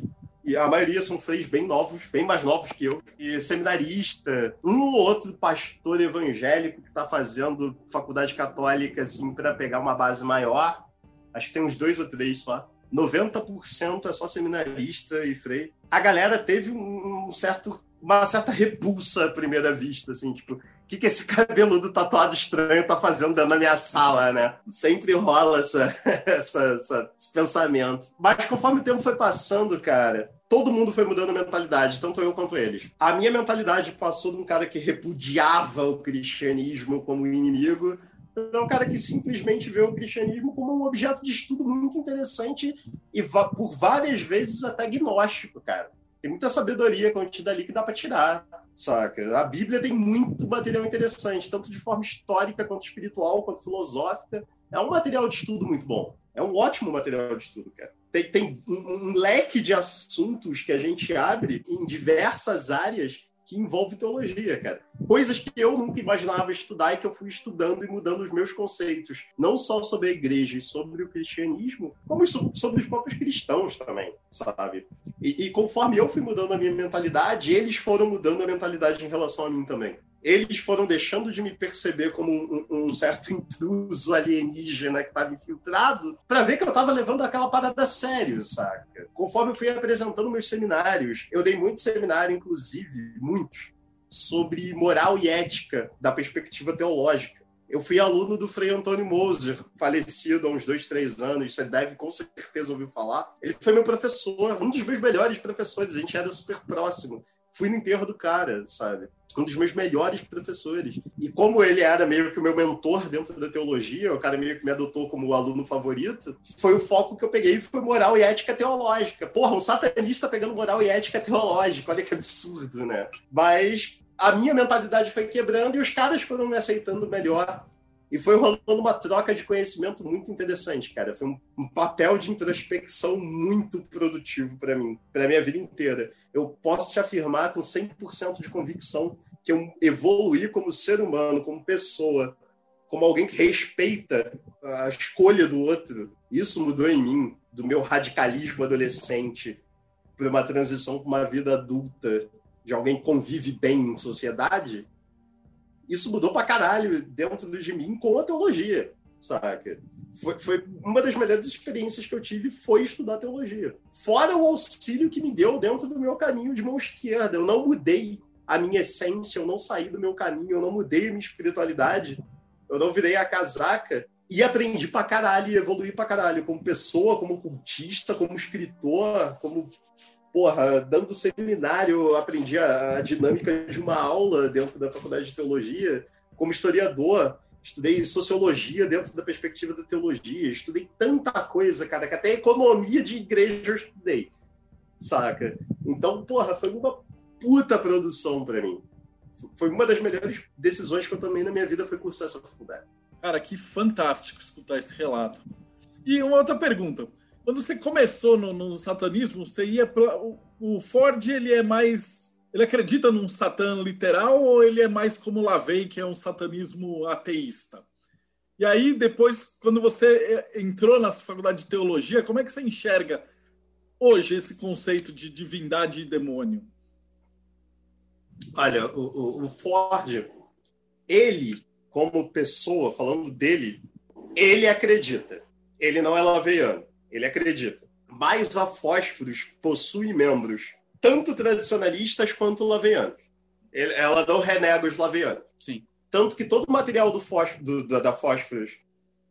e a maioria são freios bem novos, bem mais novos que eu, e seminarista, um ou outro pastor evangélico que está fazendo faculdade católica assim para pegar uma base maior. Acho que tem uns dois ou três só. 90% é só seminarista e freio. A galera teve um certo, uma certa repulsa à primeira vista, assim, tipo, o que, que esse cabeludo tatuado estranho tá fazendo dentro da minha sala, né? Sempre rola essa, essa, essa, esse pensamento. Mas conforme o tempo foi passando, cara, todo mundo foi mudando a mentalidade, tanto eu quanto eles. A minha mentalidade passou de um cara que repudiava o cristianismo como inimigo para um cara que simplesmente vê o cristianismo como um objeto de estudo muito interessante e por várias vezes até agnóstico, cara. Tem muita sabedoria contida ali que dá para tirar, saca? A Bíblia tem muito material interessante, tanto de forma histórica quanto espiritual, quanto filosófica. É um material de estudo muito bom. É um ótimo material de estudo, cara tem, tem um, um leque de assuntos que a gente abre em diversas áreas que envolve teologia, cara. Coisas que eu nunca imaginava estudar e que eu fui estudando e mudando os meus conceitos, não só sobre a igreja e sobre o cristianismo, como sobre os próprios cristãos também, sabe? E, e, conforme eu fui mudando a minha mentalidade, eles foram mudando a mentalidade em relação a mim também. Eles foram deixando de me perceber como um, um certo intruso alienígena que estava infiltrado, para ver que eu estava levando aquela parada a sério, saca? Conforme eu fui apresentando meus seminários, eu dei muito seminário, inclusive, muitos, sobre moral e ética da perspectiva teológica. Eu fui aluno do Frei Antônio Moser, falecido há uns dois, três anos. Você deve com certeza ouvir falar. Ele foi meu professor, um dos meus melhores professores. A gente era super próximo. Fui no enterro do cara, sabe? Um dos meus melhores professores. E como ele era meio que o meu mentor dentro da teologia, o cara meio que me adotou como aluno favorito, foi o foco que eu peguei foi moral e ética teológica. Porra, um satanista pegando moral e ética teológica. Olha que absurdo, né? Mas a minha mentalidade foi quebrando e os caras foram me aceitando melhor. E foi rolando uma troca de conhecimento muito interessante, cara. Foi um, um papel de introspecção muito produtivo para mim, para minha vida inteira. Eu posso te afirmar com 100% de convicção que eu evoluí como ser humano, como pessoa, como alguém que respeita a escolha do outro. Isso mudou em mim, do meu radicalismo adolescente para uma transição para uma vida adulta de alguém que convive bem em sociedade, isso mudou pra caralho dentro de mim com a teologia, saca? Foi, foi, uma das melhores experiências que eu tive foi estudar teologia. Fora o auxílio que me deu dentro do meu caminho de mão esquerda. Eu não mudei a minha essência, eu não saí do meu caminho, eu não mudei a minha espiritualidade, eu não virei a casaca e aprendi pra caralho evoluí pra caralho como pessoa, como cultista, como escritor, como porra, dando seminário, aprendi a, a, dinâmica de uma aula dentro da faculdade de teologia. Como historiador, estudei sociologia dentro da perspectiva da teologia. Estudei tanta coisa, cara, que até economia de igreja eu estudei, saca? Então, porra, foi uma puta produção para mim. Foi uma das melhores decisões que eu tomei na minha vida foi cursar essa faculdade. Cara, que fantástico escutar esse relato. E uma outra pergunta. Quando você começou no, no satanismo, você ia pra, o, o, Ford ele é mais ele acredita num satã literal ou ele é mais como Lavey, que é um satanismo ateísta? E aí depois, quando você é, entrou na faculdade de teologia, como é que você enxerga hoje esse conceito de divindade e demônio? Olha, o, o, Ford, ele como pessoa, falando dele, ele acredita. Ele não é laveiano ele acredita. Mas a Fósforos possui membros tanto tradicionalistas quanto laveianos. Ele, ela não renega os laveianos. Sim. Tanto que todo o material do, do da, da Fósforos,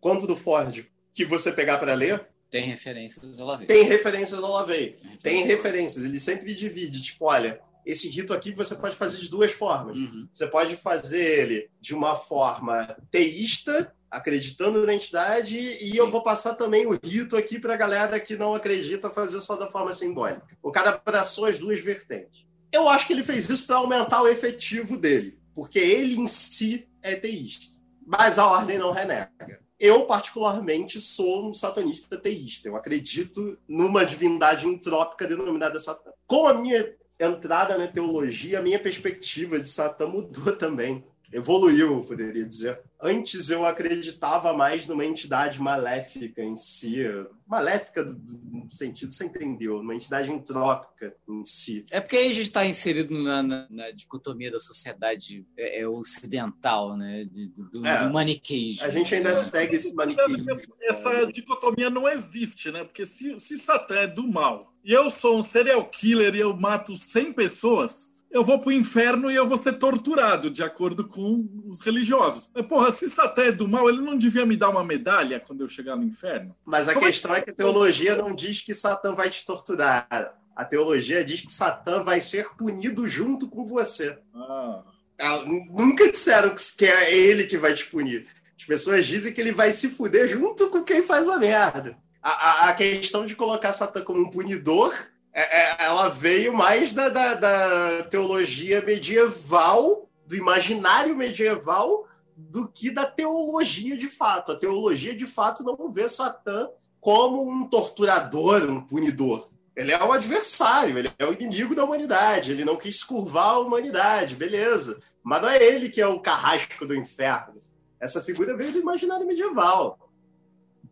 quanto do Ford, que você pegar para ler, tem referências ao Lavei. Tem referências ao Lavei. Tem referências. Ele sempre divide. Tipo, olha, esse rito aqui você pode fazer de duas formas. Uhum. Você pode fazer ele de uma forma teísta, acreditando na entidade, e Sim. eu vou passar também o rito aqui para a galera que não acredita fazer só da forma simbólica. O cara abraçou as duas vertentes. Eu acho que ele fez isso para aumentar o efetivo dele, porque ele em si é teísta, mas a ordem não renega. Eu, particularmente, sou um satanista teísta. Eu acredito numa divindade entrópica denominada Satã. Com a minha entrada na teologia, a minha perspectiva de Satã mudou também evoluiu, poderia dizer. Antes eu acreditava mais numa entidade maléfica em si, maléfica no sentido você entendeu, uma entidade entrópica em si. É porque aí a gente está inserido na, na, na, dicotomia da sociedade é, é ocidental, né, do, do, é, do maniqueísmo. A gente ainda segue esse maniqueísmo. Essa dicotomia não existe, né? Porque se, se Satã é do mal e eu sou um serial killer e eu mato 100 pessoas eu vou pro inferno e eu vou ser torturado, de acordo com os religiosos. Mas, porra, se Satã é do mal, ele não devia me dar uma medalha quando eu chegar no inferno? Mas a Como é questão é que... é que a teologia não diz que Satã vai te torturar. A teologia diz que Satã vai ser punido junto com você. Ah. Nunca disseram que é ele que vai te punir. As pessoas dizem que ele vai se fuder junto com quem faz a merda. A, a, a questão de colocar Satã como um punidor ela veio mais da, da, da, teologia medieval, do imaginário medieval, do que da teologia de fato. A teologia de fato não vê Satã como um torturador, um punidor. Ele é um adversário, ele é o inimigo da humanidade, ele não quis curvar a humanidade, beleza. Mas não é ele que é o carrasco do inferno. Essa figura veio do imaginário medieval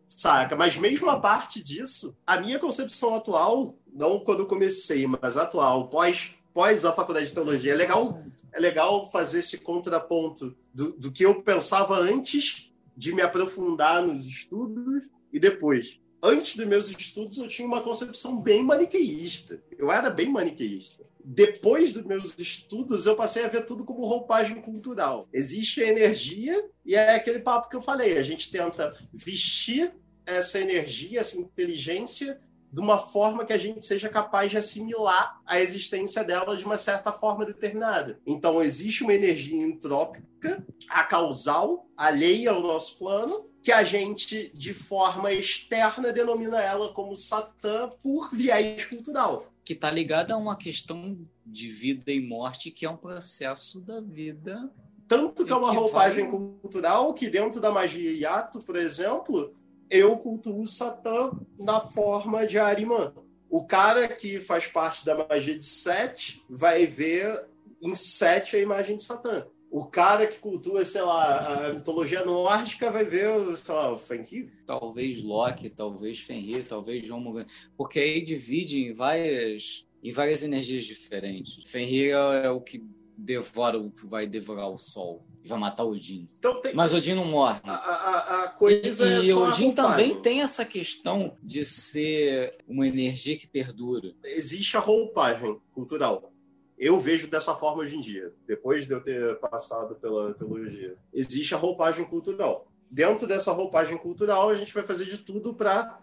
saca? Mas mesmo a parte disso, a minha concepção atual não quando comecei, mas atual, pós, pós a faculdade de teologia. É legal, é legal fazer esse contraponto do, do que eu pensava antes de me aprofundar nos estudos e depois. Antes dos meus estudos, eu tinha uma concepção bem maniqueísta. Eu era bem maniqueísta. Depois dos meus estudos, eu passei a ver tudo como roupagem cultural. Existe a energia, e é aquele papo que eu falei: a gente tenta vestir essa energia, essa inteligência de uma forma que a gente seja capaz de assimilar a existência dela de uma certa forma determinada. Então, existe uma energia entrópica, a causal, alheia ao nosso plano, que a gente, de forma externa, denomina ela como Satã por viés cultural. Que está ligada a uma questão de vida e morte, que é um processo da vida. Tanto que é uma roupagem vai... cultural que, dentro da magia Yato, por exemplo, eu cultuo Satã na forma de Arimã. O cara que faz parte da magia de Sete vai ver em Sete a imagem de Satã. O cara que cultua, sei lá, a mitologia nórdica vai ver, sei lá, o Fenrir. Talvez Loki, talvez Fenrir, talvez João Morgan. Porque aí divide em várias, em várias energias diferentes. Fenrir é o que devora, o que vai devorar o sol vai matar Odin. Então tem... Mas Odin não morre. A, a, a coisa e, é e Odin também tem essa questão de ser uma energia que perdura. Existe a roupagem cultural. Eu vejo dessa forma hoje em dia, depois de eu ter passado pela teologia. Existe a roupagem cultural. Dentro dessa roupagem cultural, a gente vai fazer de tudo para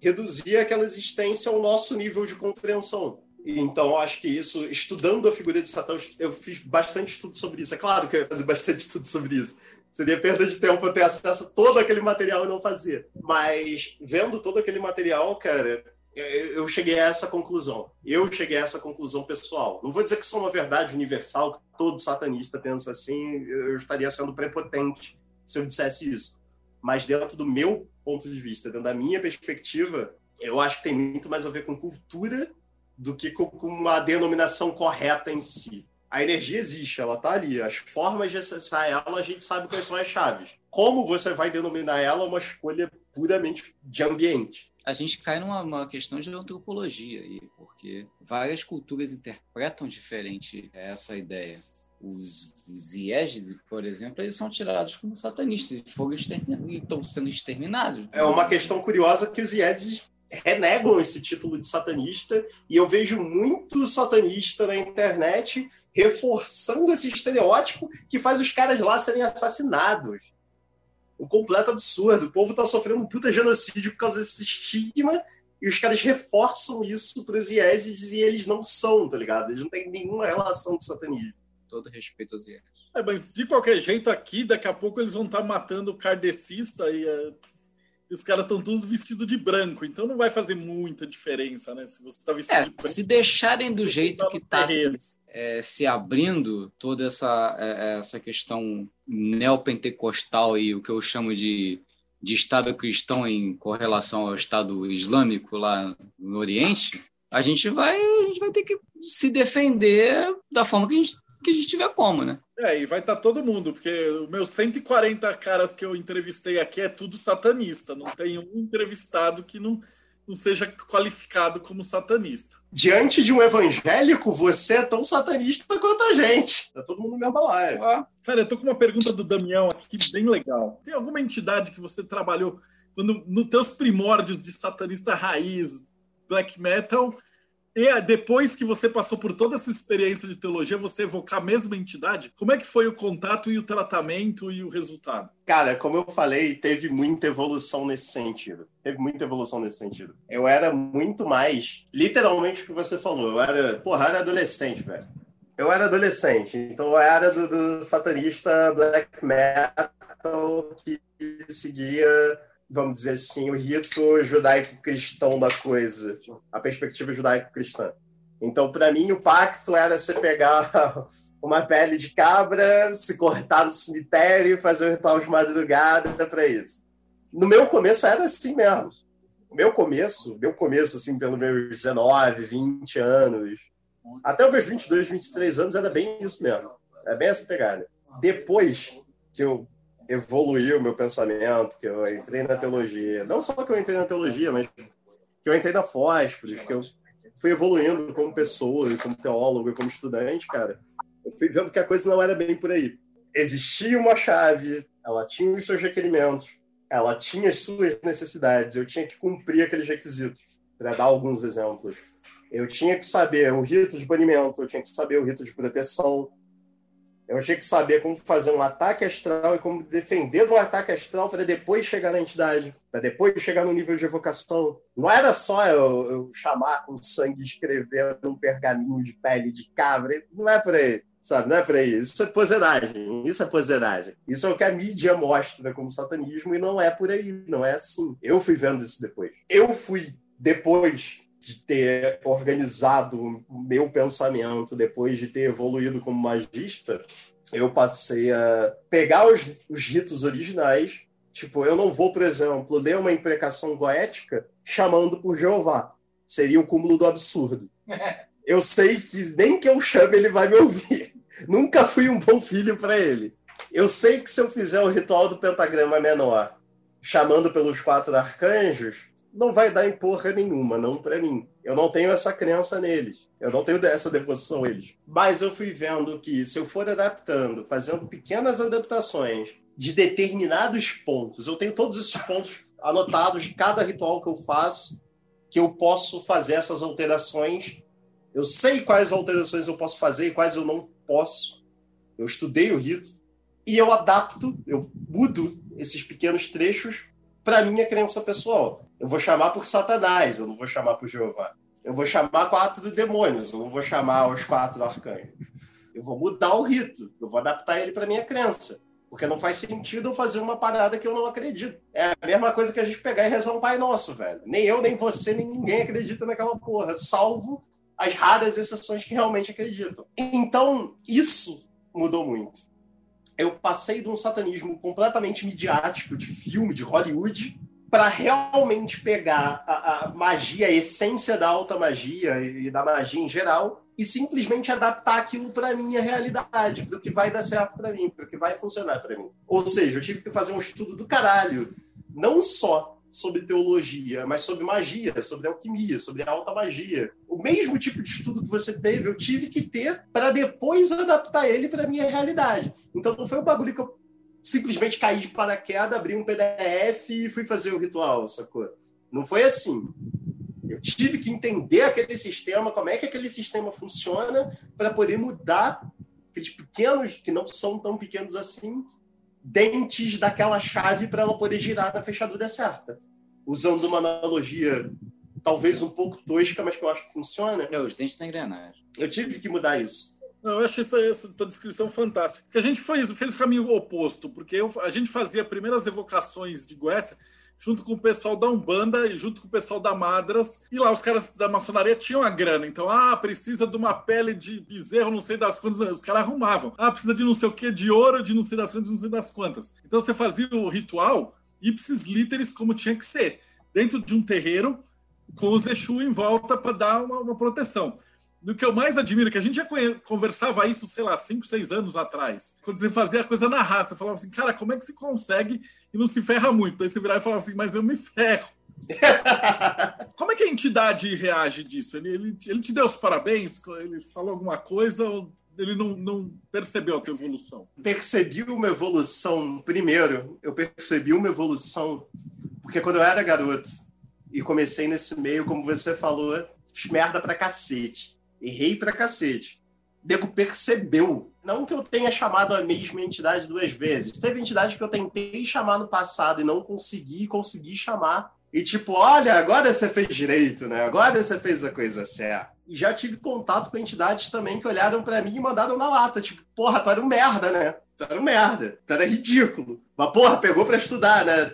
reduzir aquela existência ao nosso nível de compreensão. Então, acho que isso, estudando a figura de Satã, eu fiz bastante estudo sobre isso. É claro que eu ia fazer bastante estudo sobre isso. Seria perda de tempo eu ter acesso a todo aquele material e não fazer. Mas, vendo todo aquele material, cara, eu cheguei a essa conclusão. Eu cheguei a essa conclusão pessoal. Não vou dizer que é uma verdade universal, que todo satanista pensa assim, eu estaria sendo prepotente se eu dissesse isso. Mas, dentro do meu ponto de vista, dentro da minha perspectiva, eu acho que tem muito mais a ver com cultura do que com uma denominação correta em si. A energia existe, ela está ali. As formas de acessar ela, a gente sabe quais são as chaves. Como você vai denominar ela é uma escolha puramente de ambiente. A gente cai numa questão de antropologia, aí, porque várias culturas interpretam diferente essa ideia. Os, os por exemplo, eles são tirados como satanistas e foram exterminados, estão sendo exterminados. É uma questão curiosa que os Iézes renegam esse título de satanista e eu vejo muito satanista na internet reforçando esse estereótipo que faz os caras lá serem assassinados. Um completo absurdo. O povo tá sofrendo um puta genocídio por causa desse estigma e os caras reforçam isso para os IESs e eles não são, tá ligado? Eles não têm nenhuma relação com satanismo. Todo respeito aos IES. É, mas de qualquer jeito, aqui, daqui a pouco eles vão estar tá matando o kardecista e uh, e os caras estão todos vestidos de branco, então não vai fazer muita diferença, né? Se você está vestido é, de branco. Se deixarem do jeito que está se, é, se, abrindo toda essa, é, essa questão neopentecostal e o que eu chamo de, de Estado cristão em correlação ao Estado islâmico lá no Oriente, a gente vai, a gente vai ter que se defender da forma que a gente que a gente tiver como, né? É, e vai estar tá todo mundo, porque os meus 140 caras que eu entrevistei aqui é tudo satanista. Não tem um entrevistado que não, não seja qualificado como satanista. Diante de um evangélico, você é tão satanista quanto a gente. Tá todo mundo no mesmo live. Ah, cara, eu tô com uma pergunta do Damião aqui bem legal. Tem alguma entidade que você trabalhou quando nos teus primórdios de satanista raiz, black metal, e é, depois que você passou por toda essa experiência de teologia, você evocar a mesma entidade, como é que foi o contato e o tratamento e o resultado? Cara, como eu falei, teve muita evolução nesse sentido. Teve muita evolução nesse sentido. Eu era muito mais, literalmente o que você falou, eu era, porra, eu era adolescente, velho. Eu era adolescente, então eu era do, do satanista black metal que seguia vamos dizer assim, o rito judaico-cristão da coisa, a perspectiva judaico-cristã. Então, para mim, o pacto era você pegar uma pele de cabra, se cortar no cemitério e fazer um ritual de madrugada para isso. No meu começo era assim mesmo. O meu começo, meu começo, assim, pelos meus 19, 20 anos, até os meus 22, 23 anos, era bem isso mesmo. É bem essa pegada. Depois que eu evoluiu o meu pensamento, que eu entrei na teologia. Não só que eu entrei na teologia, mas que eu entrei na Fósforos, que eu fui evoluindo como pessoa, como teólogo, como estudante, cara, eu fui vendo que a coisa não era bem por aí. Existia uma chave, ela tinha os seus requerimentos, ela tinha as suas necessidades, eu tinha que cumprir aqueles requisitos. Para dar alguns exemplos, eu tinha que saber o rito de banimento, eu tinha que saber o rito de proteção, eu tinha que saber como fazer um ataque astral e como defender do ataque astral para depois chegar na entidade, para depois chegar no nível de evocação. Não era só eu, eu chamar com sangue e escrever num pergaminho de pele de cabra, não é por aí sabe? Não é por aí. Isso é poseragem. Isso é poseragem. Isso é o que a mídia mostra como satanismo e não é por aí. Não é assim. Eu fui vendo isso depois. Eu fui, depois de ter organizado meu pensamento, depois de ter evoluído como magista, eu passei a pegar os, os ritos originais. Tipo, eu não vou, por exemplo, ler uma imprecação goética chamando por Jeová. Seria o cúmulo do absurdo. Eu sei que nem que eu chame ele vai me ouvir. Nunca fui um bom filho para ele. Eu sei que se eu fizer o ritual do pentagrama menor, chamando pelos quatro arcanjos, não vai dar em porra nenhuma, não para mim. Eu não tenho essa crença neles. Eu não tenho essa devoção a eles. Mas eu fui vendo que se eu for adaptando, fazendo pequenas adaptações de determinados pontos, eu tenho todos esses pontos anotados de cada ritual que eu faço, que eu posso fazer essas alterações. Eu sei quais alterações eu posso fazer e quais eu não posso. Eu estudei o rito e eu adapto, eu mudo esses pequenos trechos para minha crença pessoal. Eu vou chamar por Satanás, eu não vou chamar por Jeová. Eu vou chamar quatro demônios, eu não vou chamar os quatro arcanjos. Eu vou mudar o rito, eu vou adaptar ele para minha crença. Porque não faz sentido eu fazer uma parada que eu não acredito. É a mesma coisa que a gente pegar e rezar um Pai Nosso, velho. Nem eu, nem você, nem ninguém acredita naquela porra, salvo as raras exceções que realmente acreditam. Então, isso mudou muito. Eu passei de um satanismo completamente midiático, de filme, de Hollywood, para realmente pegar a, a, magia, a essência da alta magia e da magia em geral e simplesmente adaptar aquilo para minha realidade, para o que vai dar certo para mim, para o que vai funcionar para mim. Ou seja, eu tive que fazer um estudo do caralho, não só sobre teologia, mas sobre magia, sobre alquimia, sobre alta magia. O mesmo tipo de estudo que você teve, eu tive que ter para depois adaptar ele para minha realidade. Então não foi um bagulho que eu simplesmente caí de paraquedas, abri um PDF e fui fazer o ritual, sacou? Não foi assim. Eu tive que entender aquele sistema, como é que aquele sistema funciona, para poder mudar aqueles pequenos, que não são tão pequenos assim, dentes daquela chave para ela poder girar na fechadura certa. Usando uma analogia talvez um pouco tosca, mas que eu acho que funciona. É, os dentes da engrenagem. Eu tive que mudar isso. Não, eu acho essa, essa tua descrição fantástica. Porque a gente fez, fez o caminho oposto, porque eu, a gente fazia primeiras evocações de Goécia junto com o pessoal da Umbanda e junto com o pessoal da Madras. E lá os caras da maçonaria tinham a grana. Então, ah, precisa de uma pele de bezerro, não sei das quantas. Os caras arrumavam. Ah, precisa de não sei o que, de ouro, de não sei das quantas, não sei das quantas. Então você fazia o ritual ipsis literis como tinha que ser. Dentro de um terreiro, com os Exu em volta para dar uma, uma proteção do que eu mais admiro, é que a gente já conversava isso, sei lá, cinco, seis anos atrás. Quando você fazia a coisa na raça, falava assim, cara, como é que se consegue e não se ferra muito? Aí você virava e falava assim, mas eu me ferro. como é que a entidade reage disso? Ele, ele, ele te deu os parabéns? Ele falou alguma coisa ou ele não, não percebeu a tua evolução? Percebi uma evolução, primeiro, eu percebi uma evolução, porque quando eu era garoto e comecei nesse meio, como você falou, merda pra cacete. Errei pra cacete. Nego percebeu. Não que eu tenha chamado a mesma entidade duas vezes. Teve entidade que eu tentei chamar no passado e não consegui, consegui chamar. E tipo, olha, agora você fez direito, né? Agora você fez a coisa certa. E já tive contato com entidades também que olharam para mim e mandaram na lata. Tipo, porra, tu era um merda, né? Tu era um merda. Tu era ridículo. Mas, porra, pegou para estudar, né?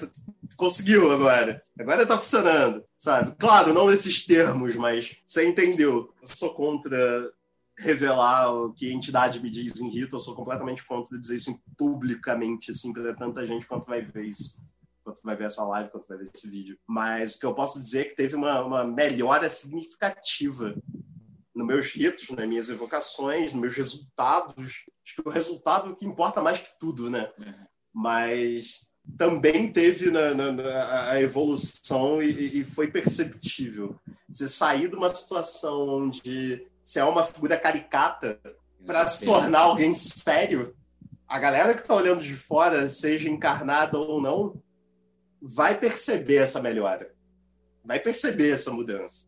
Conseguiu agora. Agora tá funcionando, sabe? Claro, não nesses termos, mas você entendeu. Eu sou contra revelar o que a entidade me diz em rito, eu sou completamente contra dizer isso publicamente, assim, para tanta gente quanto vai ver isso quanto vai ver essa live, quanto vai ver esse vídeo. Mas o que eu posso dizer é que teve uma, uma melhora significativa nos meus ritos, nas minhas evocações, nos meus resultados. Acho que o resultado é o que importa mais que tudo, né? Uhum. Mas também teve na, na, na a evolução e, e, foi perceptível. Você sair de uma situação onde você é uma figura caricata para se tornar alguém sério, a galera que está olhando de fora, seja encarnada ou não, vai perceber essa melhora. Vai perceber essa mudança.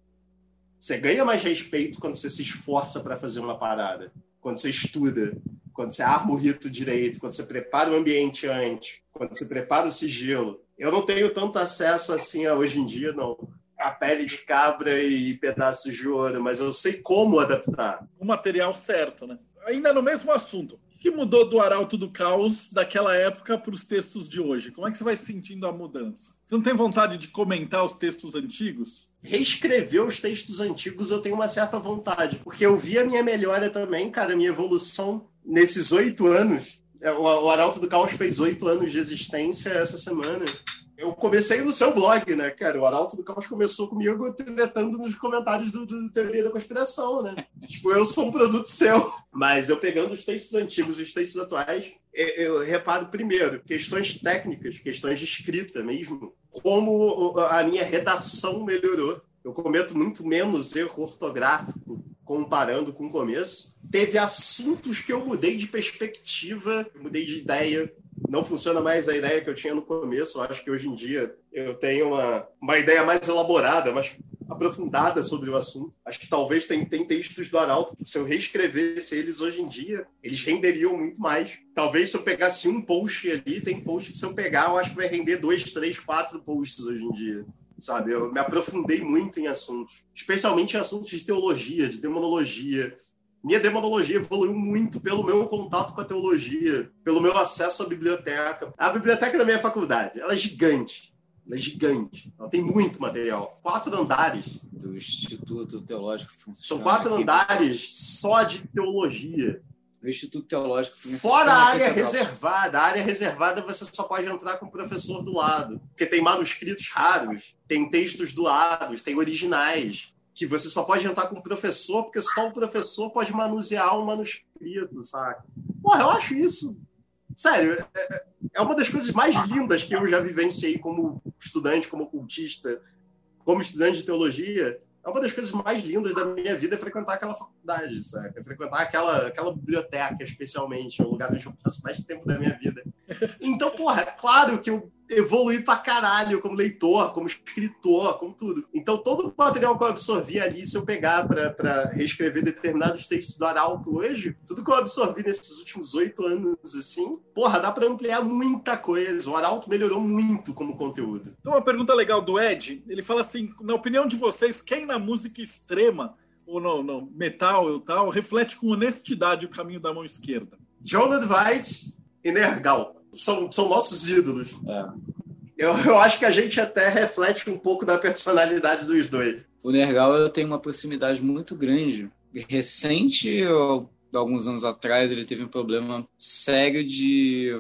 Você ganha mais respeito quando você se esforça para fazer uma parada, quando você estuda, quando você arma o rito direito, quando você prepara o ambiente antes, quando você prepara o sigilo. Eu não tenho tanto acesso assim a, hoje em dia, não. A pele de cabra e pedaços de ouro, mas eu sei como adaptar. O material certo, né? Ainda no mesmo assunto. O que mudou do Arauto do Caos daquela época para os textos de hoje? Como é que você vai sentindo a mudança? Você não tem vontade de comentar os textos antigos? Reescrever os textos antigos eu tenho uma certa vontade, porque eu vi a minha melhora também, cara, a minha evolução nesses oito anos. É, o Arauto do Caos fez oito anos de existência essa semana eu comecei no seu blog, né, cara? O Arauto do Caos começou comigo tretando nos comentários do, do Teoria da Conspiração, né? tipo, eu sou um produto seu. Mas eu pegando os textos antigos e os textos atuais, eu, eu reparo primeiro questões técnicas, questões de escrita mesmo, como a minha redação melhorou. Eu cometo muito menos erro ortográfico comparando com o começo. Teve assuntos que eu mudei de perspectiva, mudei de ideia, não funciona mais a ideia que eu tinha no começo. Eu acho que hoje em dia eu tenho uma, uma ideia mais elaborada, mais aprofundada sobre o assunto. Acho que talvez tem, tem textos do Arauto que, se eu reescrevesse eles hoje em dia, eles renderiam muito mais. Talvez se eu pegasse um post ali, tem post que se eu pegar, eu acho que vai render dois, três, quatro posts hoje em dia. Sabe, eu me aprofundei muito em assuntos, especialmente em assuntos de teologia, de demonologia, minha demonologia evoluiu muito pelo meu contato com a teologia, pelo meu acesso à biblioteca. A biblioteca da minha faculdade, ela é gigante. Ela é gigante. Ela tem muito material. Quatro andares. Do Instituto Teológico São quatro andares só de teologia. O Instituto Teológico Fora a área reservada. A área reservada você só pode entrar com o professor do lado. Porque tem manuscritos raros, tem textos doados, tem originais que você só pode entrar com o professor, porque só o professor pode manusear um manuscrito, sabe? Porra, eu acho isso. Sério, é, é uma das coisas mais lindas que eu já vivenciei como estudante, como cultista, como estudante de teologia. É uma das coisas mais lindas da minha vida é frequentar aquela faculdade? É frequentar aquela, aquela biblioteca, especialmente, é o lugar onde eu passo mais tempo da minha vida. Então, porra, é claro que eu evoluí pra caralho como leitor, como escritor, como tudo. Então, todo o material que eu absorvi ali, se eu pegar para reescrever determinados textos do Arauto hoje, tudo que eu absorvi nesses últimos oito anos, assim, porra, dá para ampliar muita coisa. O Arauto melhorou muito como conteúdo. Então, uma pergunta legal do Ed, ele fala assim, na opinião de vocês, quem na música extrema ou no, no metal e tal, reflete com honestidade o caminho da mão esquerda? John White e Nergal são, são nossos ídolos. É. Eu, eu acho que a gente até reflete um pouco da personalidade dos dois. O Nergal eu tenho uma proximidade muito grande. Recente, eu, alguns anos atrás, ele teve um problema sério de,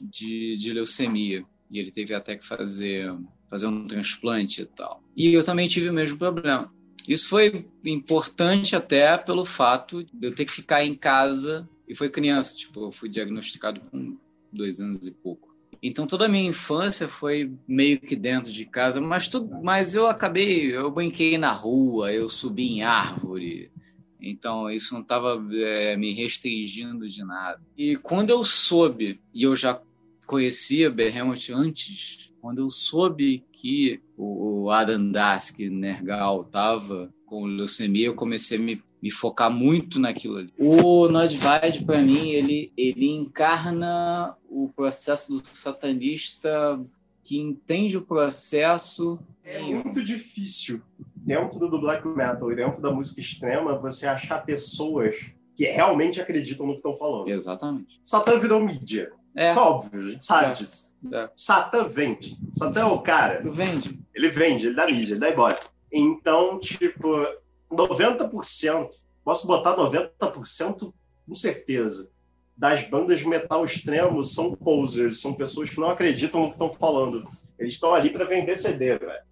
de, de leucemia. E ele teve até que fazer, fazer um transplante e tal. E eu também tive o mesmo problema. Isso foi importante até pelo fato de eu ter que ficar em casa. E foi criança, tipo, eu fui diagnosticado com dois anos e pouco. Então toda a minha infância foi meio que dentro de casa, mas tudo, mas eu acabei, eu brinquei na rua, eu subi em árvore, então isso não estava é, me restringindo de nada. E quando eu soube, e eu já conhecia Behemoth antes, quando eu soube que o Adam Dask Nergal estava com leucemia, eu comecei a me me focar muito naquilo ali. O Nodvide, para mim, ele, ele encarna o processo do satanista que entende o processo. É muito difícil, dentro do black metal e dentro da música extrema, você achar pessoas que realmente acreditam no que estão falando. Exatamente. Satã virou mídia. É. Isso é óbvio, a gente sabe é. disso. É. Satã vende. Satã é o cara. Vende. Ele vende, ele dá mídia, ele dá ibope. Então, tipo, 90%, posso botar 90% com certeza, das bandas de metal extremo são posers, são pessoas que não acreditam no que estão falando. Eles estão ali para vender CD, velho.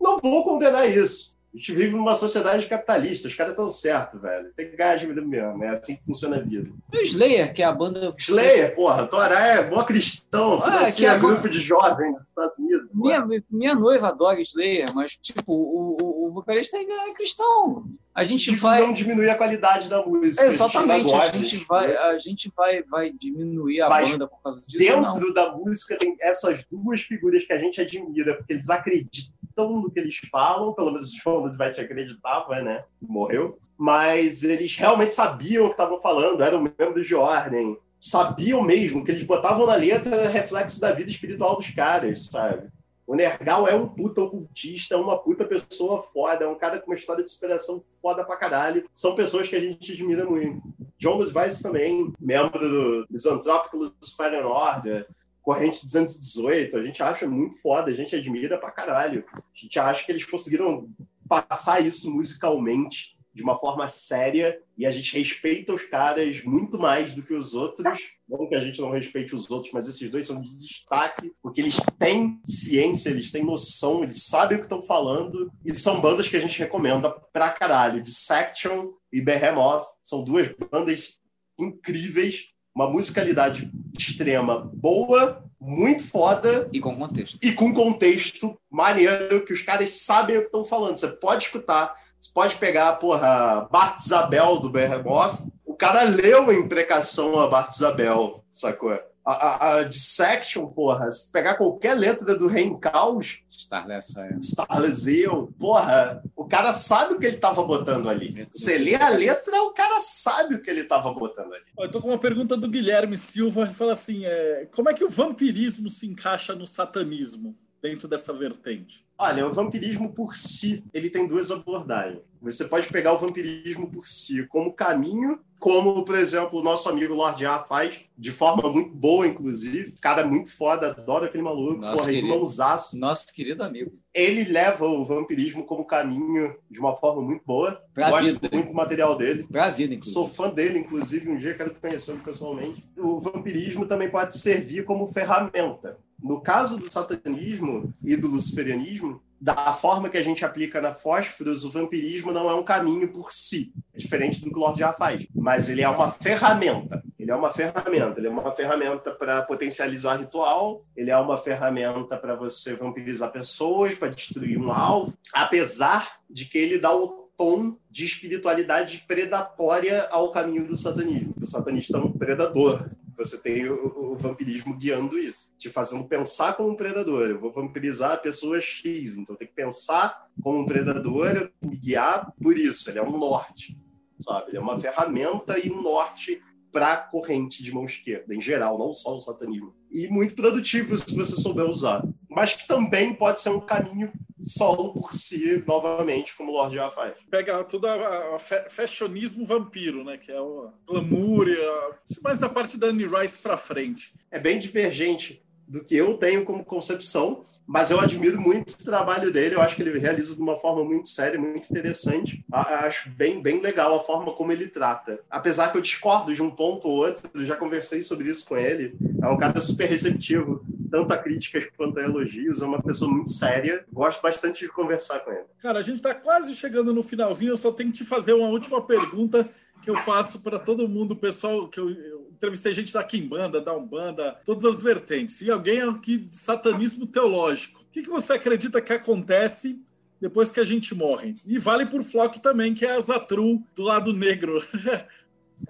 Não vou condenar isso. A gente vive numa sociedade capitalista, os caras estão certos, velho. Tem que ganhar dinheiro mesmo, é assim que funciona a vida. E o Slayer, que é a banda. Slayer, porra, Torá é boa cristão, ah, financia é grupo de jovens nos Estados Unidos. Minha, minha noiva adora Slayer, mas, tipo, o, o, vocalista é cristão. A gente Isso vai não diminuir a qualidade da música. Exatamente, a gente vai, a gente vai, vai diminuir a Mas banda por causa disso. não. Dentro da música tem essas duas figuras que a gente admira, porque eles acreditam no que eles falam, pelo menos o João vai te acreditava, né? Morreu. Mas eles realmente sabiam o que estavam falando, eram membros de ordem, sabiam mesmo que eles botavam na letra reflexo da vida espiritual dos caras, sabe? O Nergal é um puta ocultista, uma puta pessoa foda, é um cara com uma história de superação foda pra caralho. São pessoas que a gente admira muito. John Weiss também, membro do Misantrópico Luciferian Order, Corrente 218, a gente acha muito foda, a gente admira pra caralho. A gente acha que eles conseguiram passar isso musicalmente de uma forma séria e a gente respeita os caras muito mais do que os outros. Não que a gente não respeite os outros, mas esses dois são de destaque, porque eles têm ciência, eles têm noção, eles sabem o que estão falando e são bandas que a gente recomenda pra caralho. Dissection e Behemoth são duas bandas incríveis, uma musicalidade extrema boa, muito foda E com contexto. e com contexto maneiro que os caras sabem o que estão falando. Você pode escutar, você pode pegar, porra, Bart Isabel do Behemoth. O cara leu a imprecação a Bart Isabel, sacou? A, a, a Dissection, porra, se pegar qualquer letra do Rein Caos, Starless é. Starless Zeal, porra, o cara sabe o que ele tava botando ali. Você lê a letra, o cara sabe o que ele tava botando ali. Eu tô com uma pergunta do Guilherme Silva, que fala assim: é, como é que o vampirismo se encaixa no satanismo dentro dessa vertente? Olha, o vampirismo por si, ele tem duas abordagens. Você pode pegar o vampirismo por si como caminho, como, por exemplo, o nosso amigo Lord A faz, de forma muito boa, inclusive. Cara muito foda, adoro aquele maluco. Nossa, porra, querido. irmãozaço. Nosso querido amigo. Ele leva o vampirismo como caminho de uma forma muito boa. Pra Gosto vida. muito do material dele. Pra vida, inclusive. Sou fã dele, inclusive, um dia quero conhecê-lo pessoalmente. O vampirismo também pode servir como ferramenta. No caso do satanismo e do luciferianismo, da forma que a gente aplica na Fósforos, o vampirismo não é um caminho por si. É diferente do que o Lord já faz. Mas ele é uma ferramenta. Ele é uma ferramenta. Ele é uma ferramenta para potencializar ritual. Ele é uma ferramenta para você vampirizar pessoas, para destruir um alvo. Apesar de que ele dá o tom de espiritualidade predatória ao caminho do satanismo. O satanista é um predador. Você tem o, o vampirismo guiando isso, te fazendo pensar como um predador. Eu vou vampirizar a pessoa X, então tenho que pensar como um predador, eu guiar por isso. Ele é um norte, sabe? Ele é uma ferramenta e um norte para a corrente de mão esquerda, em geral, não só o satanismo. E muito produtivo se você souber usar. Mas que também pode ser um caminho solo por si, novamente, como o Lorde já faz. Pega a fa- fashionismo vampiro, né? Que é o glamour, a- mais da parte da Annie Rice pra frente. é bem divergente do que eu tenho como concepção, mas eu admiro muito o trabalho dele. Eu acho que ele realiza de uma forma muito séria, muito interessante. A- Acho bem, bem legal a forma como ele trata. Apesar que eu discordo de um ponto ou outro, eu já conversei sobre isso com ele. É um cara super receptivo, tanto a críticas quanto a elogios. É uma pessoa muito séria. Gosto bastante de conversar com ele. Cara, a gente tá quase chegando no finalzinho. Eu só tenho que te fazer uma última pergunta que eu faço para todo mundo, o pessoal que eu, eu entrevistei gente da Kimbanda, da Umbanda, todas as vertentes. E alguém aqui de satanismo teológico. O que, que você acredita que acontece depois que a gente morre? E vale por Flock também, que é a Zatru do lado negro.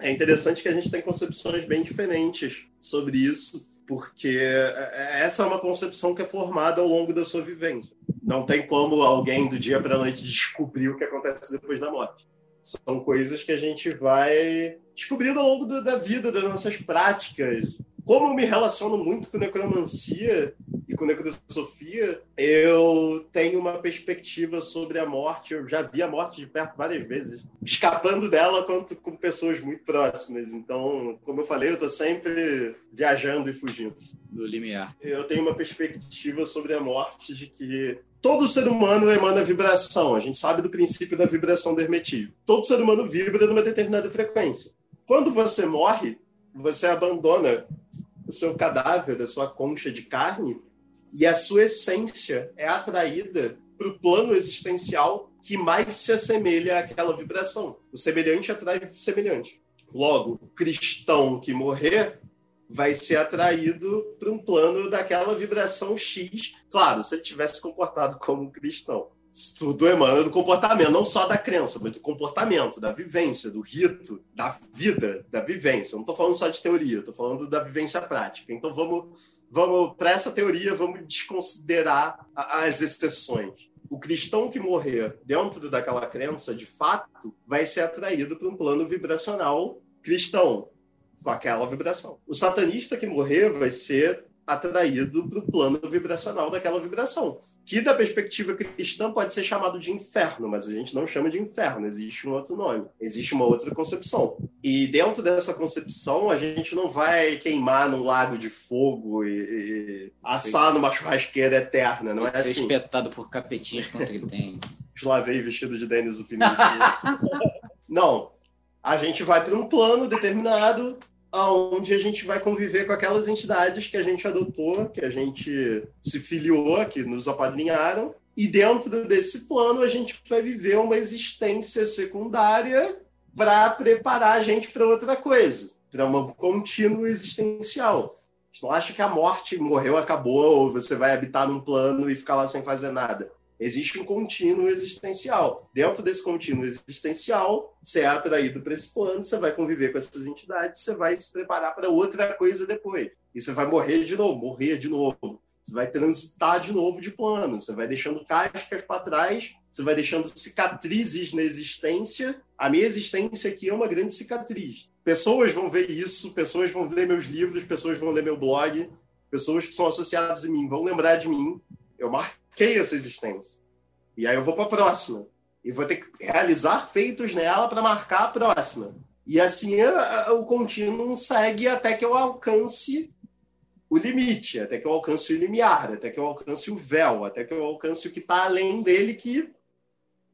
É interessante que a gente tem concepções bem diferentes sobre isso, porque essa é uma concepção que é formada ao longo da sua vivência. Não tem como alguém do dia para a noite descobrir o que acontece depois da morte. São coisas que a gente vai descobrindo ao longo do- da vida, das nossas práticas. Como eu me relaciono muito com necromancia e com necrosofia, eu tenho uma perspectiva sobre a morte. Eu já vi a morte de perto várias vezes, escapando dela quanto com pessoas muito próximas. Então, como eu falei, eu estou sempre viajando e fugindo Do limiar. eu tenho uma perspectiva sobre a morte de que todo ser humano emana vibração. A gente sabe do princípio da vibração do hermetismo. Todo ser humano vibra numa determinada frequência. Quando você morre, você abandona o seu cadáver, a sua concha de carne, e a sua essência é atraída para o plano existencial que mais se assemelha àquela vibração. O semelhante atrai o semelhante. Logo, o cristão que morrer vai ser atraído para um plano daquela vibração X. Claro, se ele tivesse se comportado como um cristão. Tudo emana do comportamento, não só da crença, mas do comportamento, da vivência, do rito, da vida, da vivência. Eu não estou falando só de teoria, estou falando da vivência prática. Então vamos, vamos para essa teoria, vamos desconsiderar as exceções. O cristão que morrer dentro daquela crença, de fato, vai ser atraído para um plano vibracional cristão, com aquela vibração. O satanista que morrer vai ser atraído para o plano vibracional daquela vibração, que da perspectiva cristã pode ser chamado de inferno, mas a gente não chama de inferno, existe um outro nome, existe uma outra concepção. E dentro dessa concepção, a gente não vai queimar num lago de fogo e, e assar numa churrasqueira eterna, não é assim. espetado por capetinhas contra ele Eslavei vestido de Denis o não, a gente vai para um plano determinado onde a gente vai conviver com aquelas entidades que a gente adotou, que a gente se filiou, que nos apadrinharam, e dentro desse plano a gente vai viver uma existência secundária para preparar a gente para outra coisa, para uma contínua existencial. A gente não acha que a morte morreu, acabou, ou você vai habitar num plano e ficar lá sem fazer nada. Existe um contínuo existencial. Dentro desse contínuo existencial, você é atraído para esse plano, você vai conviver com essas entidades, você vai se preparar para outra coisa depois. E você vai morrer de novo, morrer de novo. Você vai transitar de novo de plano, você vai deixando cascas para trás, você vai deixando cicatrizes na existência. A minha existência aqui é uma grande cicatriz. Pessoas vão ver isso, pessoas vão ler meus livros, pessoas vão ler meu blog, pessoas que são associadas a mim vão lembrar de mim. Eu marco bloqueio essa existência. E aí eu vou para a próxima. E vou ter que realizar feitos nela para marcar a próxima. E assim o contínuo segue até que eu alcance o limite, até que eu alcance o limiar, até que eu alcance o véu, até que eu alcance o que está além dele, que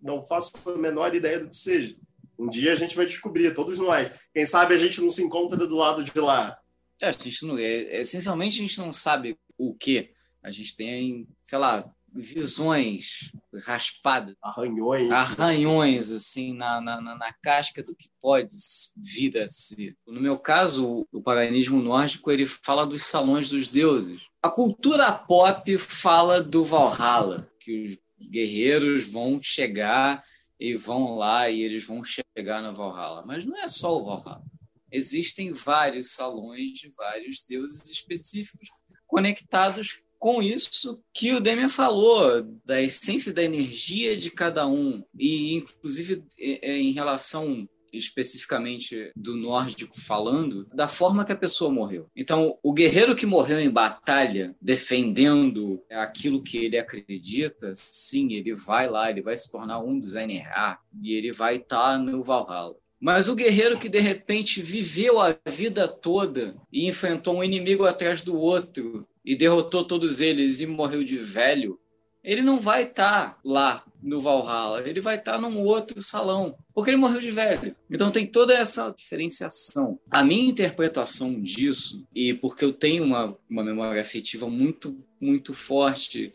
não faço a menor ideia do que seja. Um dia a gente vai descobrir, todos nós. Quem sabe a gente não se encontra do lado de lá. É, a gente não, é, essencialmente a gente não sabe o que. A gente tem, sei lá, visões raspadas, arranhões, arranhões assim na, na, na, casca do que pode vir a ser. No meu caso, o paganismo nórdico ele fala dos salões dos deuses. A cultura pop fala do Valhalla, que os guerreiros vão chegar e vão lá e eles vão chegar no Valhalla. Mas não é só o Valhalla. Existem vários salões de vários deuses específicos conectados com isso que o Demian falou, da essência da energia de cada um, e inclusive é, é, em relação especificamente do nórdico falando, da forma que a pessoa morreu. Então, o guerreiro que morreu em batalha, defendendo aquilo que ele acredita, sim, ele vai lá, ele vai se tornar um dos NRA e ele vai estar tá no Valhalla. Mas o guerreiro que de repente viveu a vida toda e enfrentou um inimigo atrás do outro e derrotou todos eles e morreu de velho, ele não vai estar tá lá no Valhalla, ele vai estar tá num outro salão, porque ele morreu de velho. Então tem toda essa diferenciação. A minha interpretação disso, e porque eu tenho uma, uma memória afetiva muito, muito forte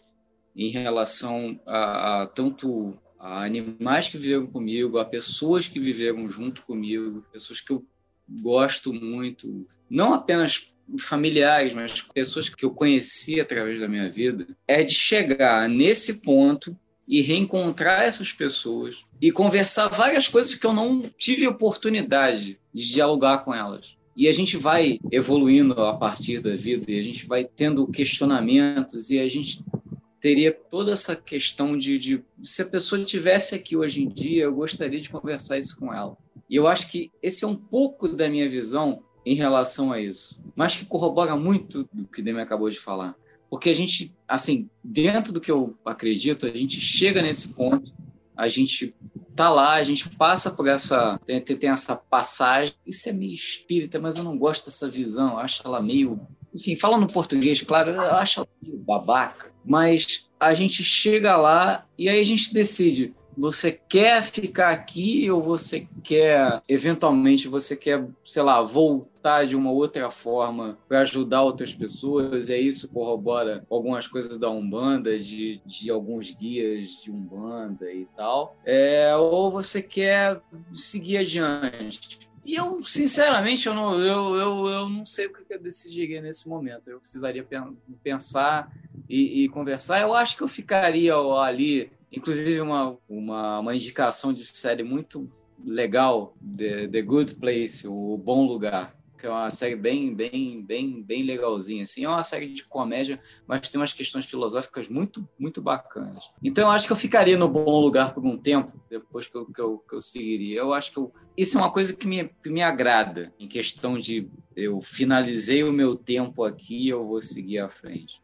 em relação a, a tanto a animais que viveram comigo, a pessoas que viveram junto comigo, pessoas que eu gosto muito, não apenas familiares, mas pessoas que eu conheci através da minha vida, é de chegar nesse ponto e reencontrar essas pessoas e conversar várias coisas que eu não tive oportunidade de dialogar com elas. E a gente vai evoluindo a partir da vida e a gente vai tendo questionamentos e a gente teria toda essa questão de, de se a pessoa tivesse aqui hoje em dia, eu gostaria de conversar isso com ela. E eu acho que esse é um pouco da minha visão em relação a isso, mas que corrobora muito do que Demi acabou de falar. Porque a gente, assim, dentro do que eu acredito, a gente chega nesse ponto, a gente tá lá, a gente passa por essa. Tem, tem essa passagem. Isso é meio espírita, mas eu não gosto dessa visão, eu acho ela meio. Enfim, falando português, claro, eu acho ela meio babaca. Mas a gente chega lá e aí a gente decide você quer ficar aqui ou você quer, eventualmente, você quer, sei lá, voltar de uma outra forma para ajudar outras pessoas? É isso corrobora algumas coisas da Umbanda, de, de alguns guias de Umbanda e tal. É, ou você quer seguir adiante? E eu, sinceramente, eu não, eu, eu, eu não sei o que eu decidiria nesse momento. Eu precisaria pensar e, e conversar. Eu acho que eu ficaria ali inclusive uma, uma, uma indicação de série muito legal, The, The Good Place, o Bom Lugar que é uma série bem, bem, bem, bem legalzinha, assim. É uma série de comédia, mas tem umas questões filosóficas muito, muito bacanas. Então, eu acho que eu ficaria no bom lugar por um tempo, depois que eu, que eu, que eu seguiria. Eu acho que eu, isso é uma coisa que me, que me agrada, em questão de eu finalizei o meu tempo aqui, eu vou seguir à frente.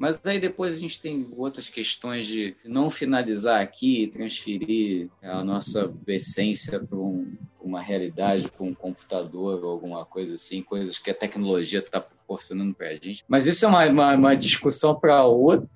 Mas aí depois a gente tem outras questões de não finalizar aqui, transferir a nossa essência para um, uma realidade, para um computador ou alguma coisa assim, coisas que a tecnologia está proporcionando para a gente. Mas isso é uma, uma, uma discussão para outra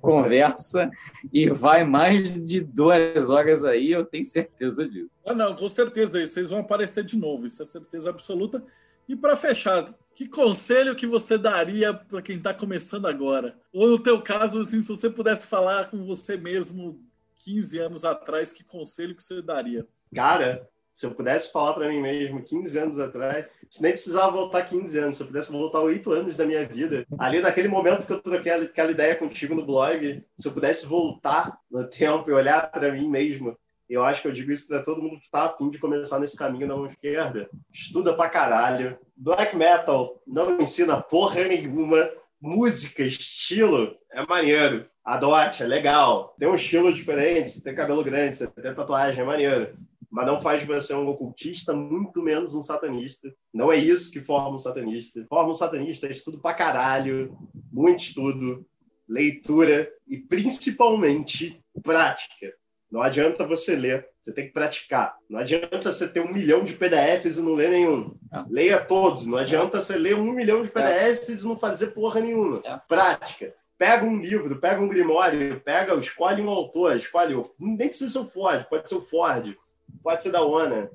conversa e vai mais de duas horas aí, eu tenho certeza disso. Ah, não, com certeza, vocês vão aparecer de novo, isso é certeza absoluta. E para fechar, que conselho que você daria para quem está começando agora? Ou no teu caso, assim, se você pudesse falar com você mesmo 15 anos atrás, que conselho que você daria? Cara, se eu pudesse falar para mim mesmo 15 anos atrás, nem precisava voltar 15 anos, se eu pudesse voltar 8 anos da minha vida, ali naquele momento que eu troquei aquela ideia contigo no blog, se eu pudesse voltar no tempo e olhar para mim mesmo eu acho que eu digo isso para todo mundo que está afim de começar nesse caminho da mão esquerda. Estuda pra caralho. Black metal não ensina porra nenhuma. Música, estilo, é maneiro. Adote, é legal. Tem um estilo diferente, você tem cabelo grande, você tem tatuagem, é maneiro. Mas não faz de você um ocultista, muito menos um satanista. Não é isso que forma um satanista. Forma um satanista é estudo pra caralho, muito estudo, leitura e principalmente prática. Não adianta você ler, você tem que praticar. Não adianta você ter um milhão de PDFs e não ler nenhum. É. Leia todos. Não adianta você ler um milhão de PDFs e não fazer porra nenhuma. É. Prática. Pega um livro, pega um grimório, pega, escolhe um autor, escolhe. Nem precisa ser o Ford, pode ser o Ford, pode ser da Ona,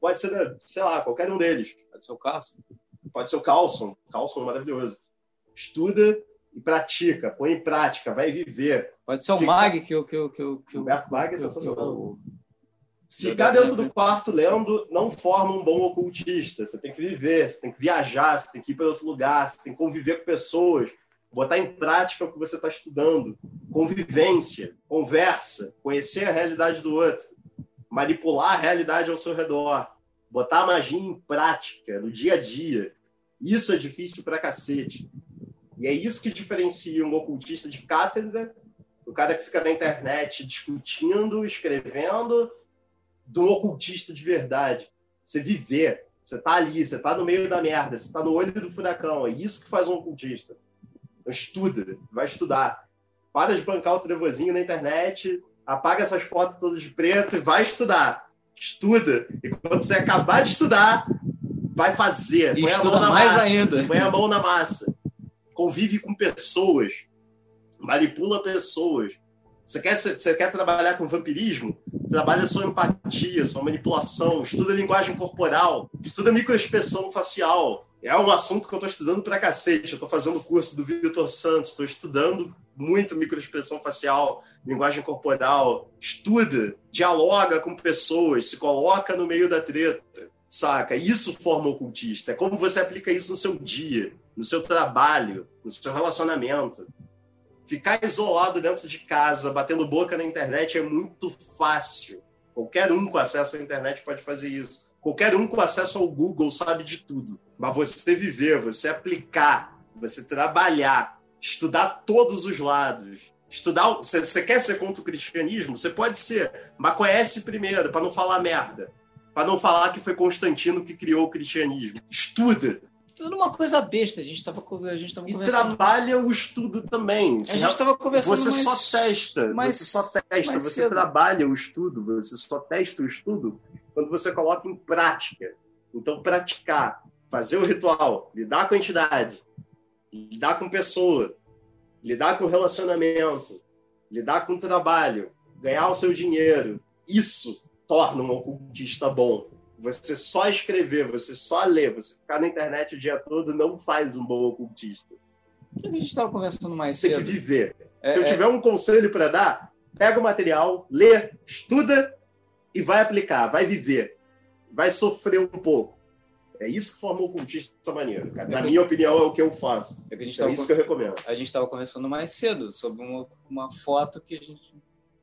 pode ser da, sei lá, qualquer um deles. Pode ser o Carlson. Pode ser o Carlson. Carlson é maravilhoso. Estuda e pratica, põe em prática, vai viver. Pode ser o Fica... Mag que o que o que o Humberto Mag é sensacional. Ficar dentro do quarto lendo não forma um bom ocultista. Você tem que viver, você tem que viajar, você tem que ir para outro lugar, você tem que conviver com pessoas, botar em prática o que você está estudando. Convivência, conversa, conhecer a realidade do outro, manipular a realidade ao seu redor, botar a magia em prática, no dia a dia. Isso é difícil pra cacete. E é isso que diferencia um ocultista de cátedra, o cara que fica na internet discutindo, escrevendo, um ocultista de verdade. Você viver, você tá ali, você tá no meio da merda, você tá no olho do furacão. É isso que faz um ocultista. Então, estuda, vai estudar. Para de bancar o trevozinho na internet, apaga essas fotos todas de preto e vai estudar. Estuda. E quando você acabar de estudar, vai fazer. Põe a mão na mais massa. ainda. Põe a mão na massa convive com pessoas, manipula pessoas. Você quer, você quer trabalhar com vampirismo? Trabalha sua empatia, sua manipulação, estuda linguagem corporal, estuda microexpressão facial. É um assunto que eu estou estudando pra cacete. Eu estou fazendo o curso do Vitor Santos, estou estudando muito microexpressão facial, linguagem corporal. Estuda, dialoga com pessoas, se coloca no meio da treta, saca? Isso forma ocultista. É como você aplica isso no seu dia no seu trabalho, no seu relacionamento. Ficar isolado dentro de casa, batendo boca na internet é muito fácil. Qualquer um com acesso à internet pode fazer isso. Qualquer um com acesso ao Google sabe de tudo. Mas você viver, você aplicar, você trabalhar, estudar todos os lados. Estudar, você quer ser contra o cristianismo? Você pode ser, mas conhece primeiro, para não falar merda. Para não falar que foi Constantino que criou o cristianismo. Estuda, tudo uma coisa besta. A gente estava a gente tava e trabalha o estudo também. A gente estava conversando Você mais, só testa, mais, você só testa, você cedo. trabalha o estudo, você só testa o estudo quando você coloca em prática. Então, praticar, fazer o ritual, lidar com a entidade, lidar com pessoa, lidar com relacionamento, lidar com o trabalho, ganhar o seu dinheiro, isso torna um ocultista bom você só escrever, você só ler, você ficar na internet o dia todo não faz um bom ocultista. A gente estava conversando mais Tem cedo. Tem que viver. É, Se eu é... tiver um conselho para dar, pega o material, lê, estuda e vai aplicar, vai viver. Vai sofrer um pouco. É isso que forma o ocultista maneiro, cara. Na é minha opinião, é o que eu faço. É, que é isso que eu recomendo. A gente estava conversando mais cedo sobre uma, uma foto que a gente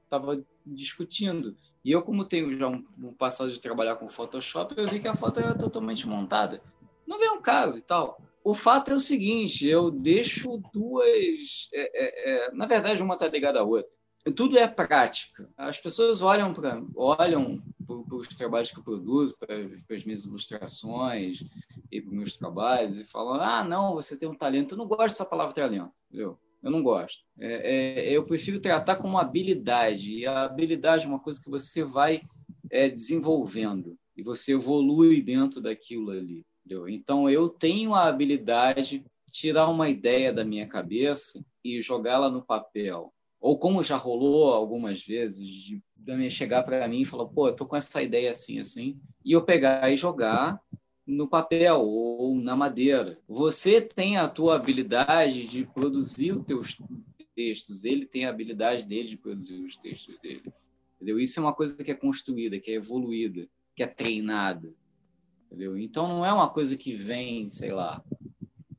estava discutindo. E eu, como tenho já um, um, passado de trabalhar com Photoshop, eu vi que a foto era totalmente montada. Não vem um caso e tal. O fato é o seguinte: eu deixo duas. É, é, é, na verdade, uma está ligada à outra. Tudo é prática. As pessoas olham para olham os trabalhos que eu produzo, para as minhas ilustrações e para os meus trabalhos e falam: ah, não, você tem um talento. Eu não gosto dessa palavra talento, entendeu? Eu não gosto. É, é, eu prefiro tratar como habilidade. E a habilidade é uma coisa que você vai é, desenvolvendo e você evolui dentro daquilo ali. Entendeu? Então, eu tenho a habilidade de tirar uma ideia da minha cabeça e jogá-la no papel. Ou como já rolou algumas vezes, de Damian chegar para mim e falar, pô, eu tô com essa ideia assim, assim, e eu pegar e jogar no papel ou na madeira. Você tem a tua habilidade de produzir os teus textos, ele tem a habilidade dele de produzir os textos dele. Entendeu? Isso é uma coisa que é construída, que é evoluída, que é treinada. Entendeu? Então não é uma coisa que vem, sei lá.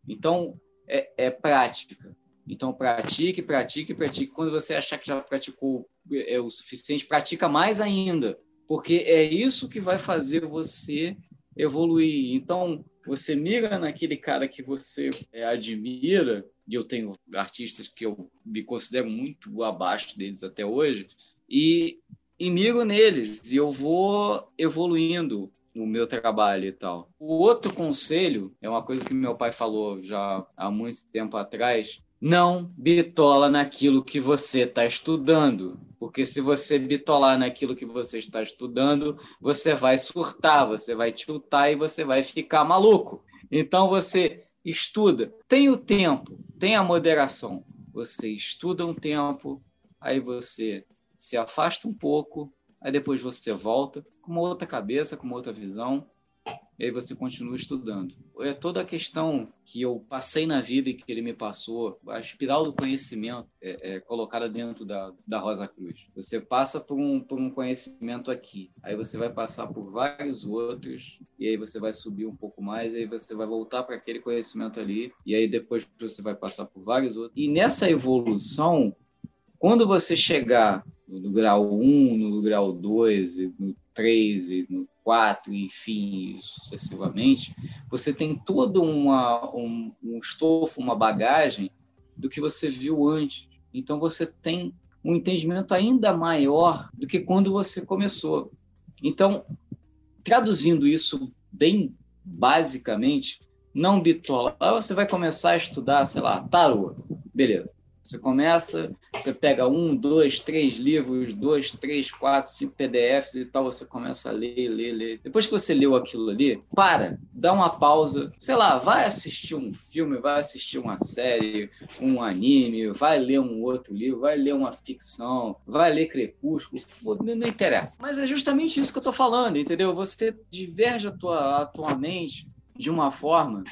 Então é, é prática. Então pratique, pratique, pratique. Quando você achar que já praticou é o suficiente, pratica mais ainda, porque é isso que vai fazer você evoluir. Então, você mira naquele cara que você é, admira, e eu tenho artistas que eu me considero muito abaixo deles até hoje, e, e miro neles, e eu vou evoluindo no meu trabalho e tal. O outro conselho é uma coisa que meu pai falou já há muito tempo atrás, não bitola naquilo que você está estudando. Porque se você bitolar naquilo que você está estudando, você vai surtar, você vai tiltar e você vai ficar maluco. Então você estuda, tem o tempo, tem a moderação. Você estuda um tempo, aí você se afasta um pouco, aí depois você volta com uma outra cabeça, com uma outra visão, e aí você continua estudando. É toda a questão que eu passei na vida e que ele me passou, a espiral do conhecimento é, é colocada dentro da, da Rosa Cruz. Você passa por um, por um conhecimento aqui, aí você vai passar por vários outros, e aí você vai subir um pouco mais, aí você vai voltar para aquele conhecimento ali, e aí depois você vai passar por vários outros. E nessa evolução, quando você chegar no grau 1, no grau 2, no 3, no 4, enfim, sucessivamente, você tem todo uma, um, um estofo, uma bagagem do que você viu antes. Então você tem um entendimento ainda maior do que quando você começou. Então, traduzindo isso bem basicamente, não bitola. Você vai começar a estudar, sei lá, tarô. Beleza. Você começa, você pega um, dois, três livros, dois, três, quatro, cinco PDFs e tal, você começa a ler, ler, ler. Depois que você leu aquilo ali, para, dá uma pausa, sei lá, vai assistir um filme, vai assistir uma série, um anime, vai ler um outro livro, vai ler uma ficção, vai ler Crepúsculo, não, interessa. Mas é justamente isso que eu estou falando, entendeu? Você diverge a tua, a tua mente de uma forma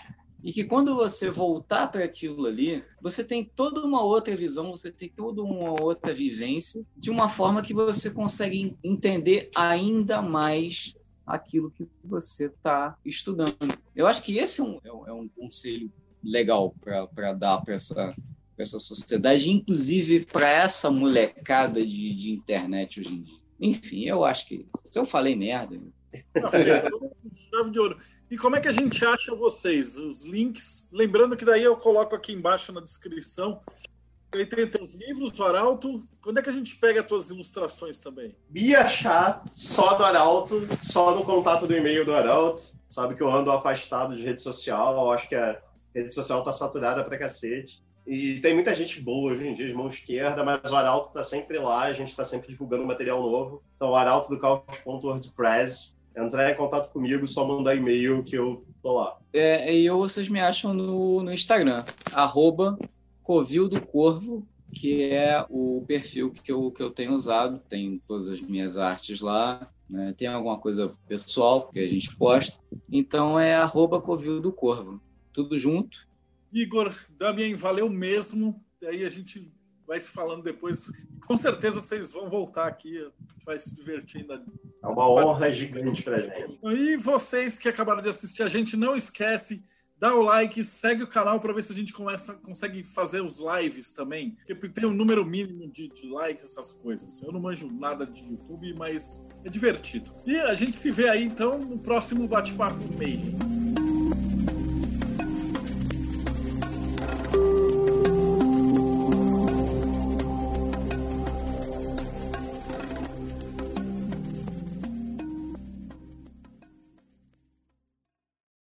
e que quando você voltar para aquilo ali, você tem toda uma outra visão, você tem toda uma outra vivência, de uma forma que você consegue entender ainda mais aquilo que você está estudando. Eu acho que esse é um, é um é conselho legal para dar para essa, essa sociedade, inclusive para essa molecada de, de internet hoje em dia. Enfim, eu acho que se eu falei merda, Chave de ouro. E como é que a gente acha vocês? Os links. Lembrando que daí eu coloco aqui embaixo na descrição. Aí tem teus livros, o Arauto. Quando é que a gente pega as tuas ilustrações também? Me achar só do Arauto, só no contato do e-mail do Arauto. Sabe que eu ando afastado de rede social. Eu acho que a rede social tá saturada pra cacete. E tem muita gente boa hoje em dia, de mão esquerda, mas o Arauto tá sempre lá, a gente está sempre divulgando material novo. Então, o Arauto do Caos.wordpress entrar em contato comigo, só mandar e-mail que eu tô lá. É, e eu, vocês me acham no, no Instagram, arroba Covil do Corvo, que é o perfil que eu, que eu tenho usado. Tem todas as minhas artes lá. Né? Tem alguma coisa pessoal que a gente posta. Então é arroba Covil do Corvo. Tudo junto. Igor, Damien, valeu mesmo. Aí a gente vai se falando depois. Com certeza vocês vão voltar aqui, vai se divertir ainda. É uma honra gigante para gente. E vocês que acabaram de assistir, a gente não esquece dá o like, segue o canal para ver se a gente começa, consegue fazer os lives também. Porque tem um número mínimo de, de likes, essas coisas. Eu não manjo nada de YouTube, mas é divertido. E a gente se vê aí então no próximo bate-papo meio.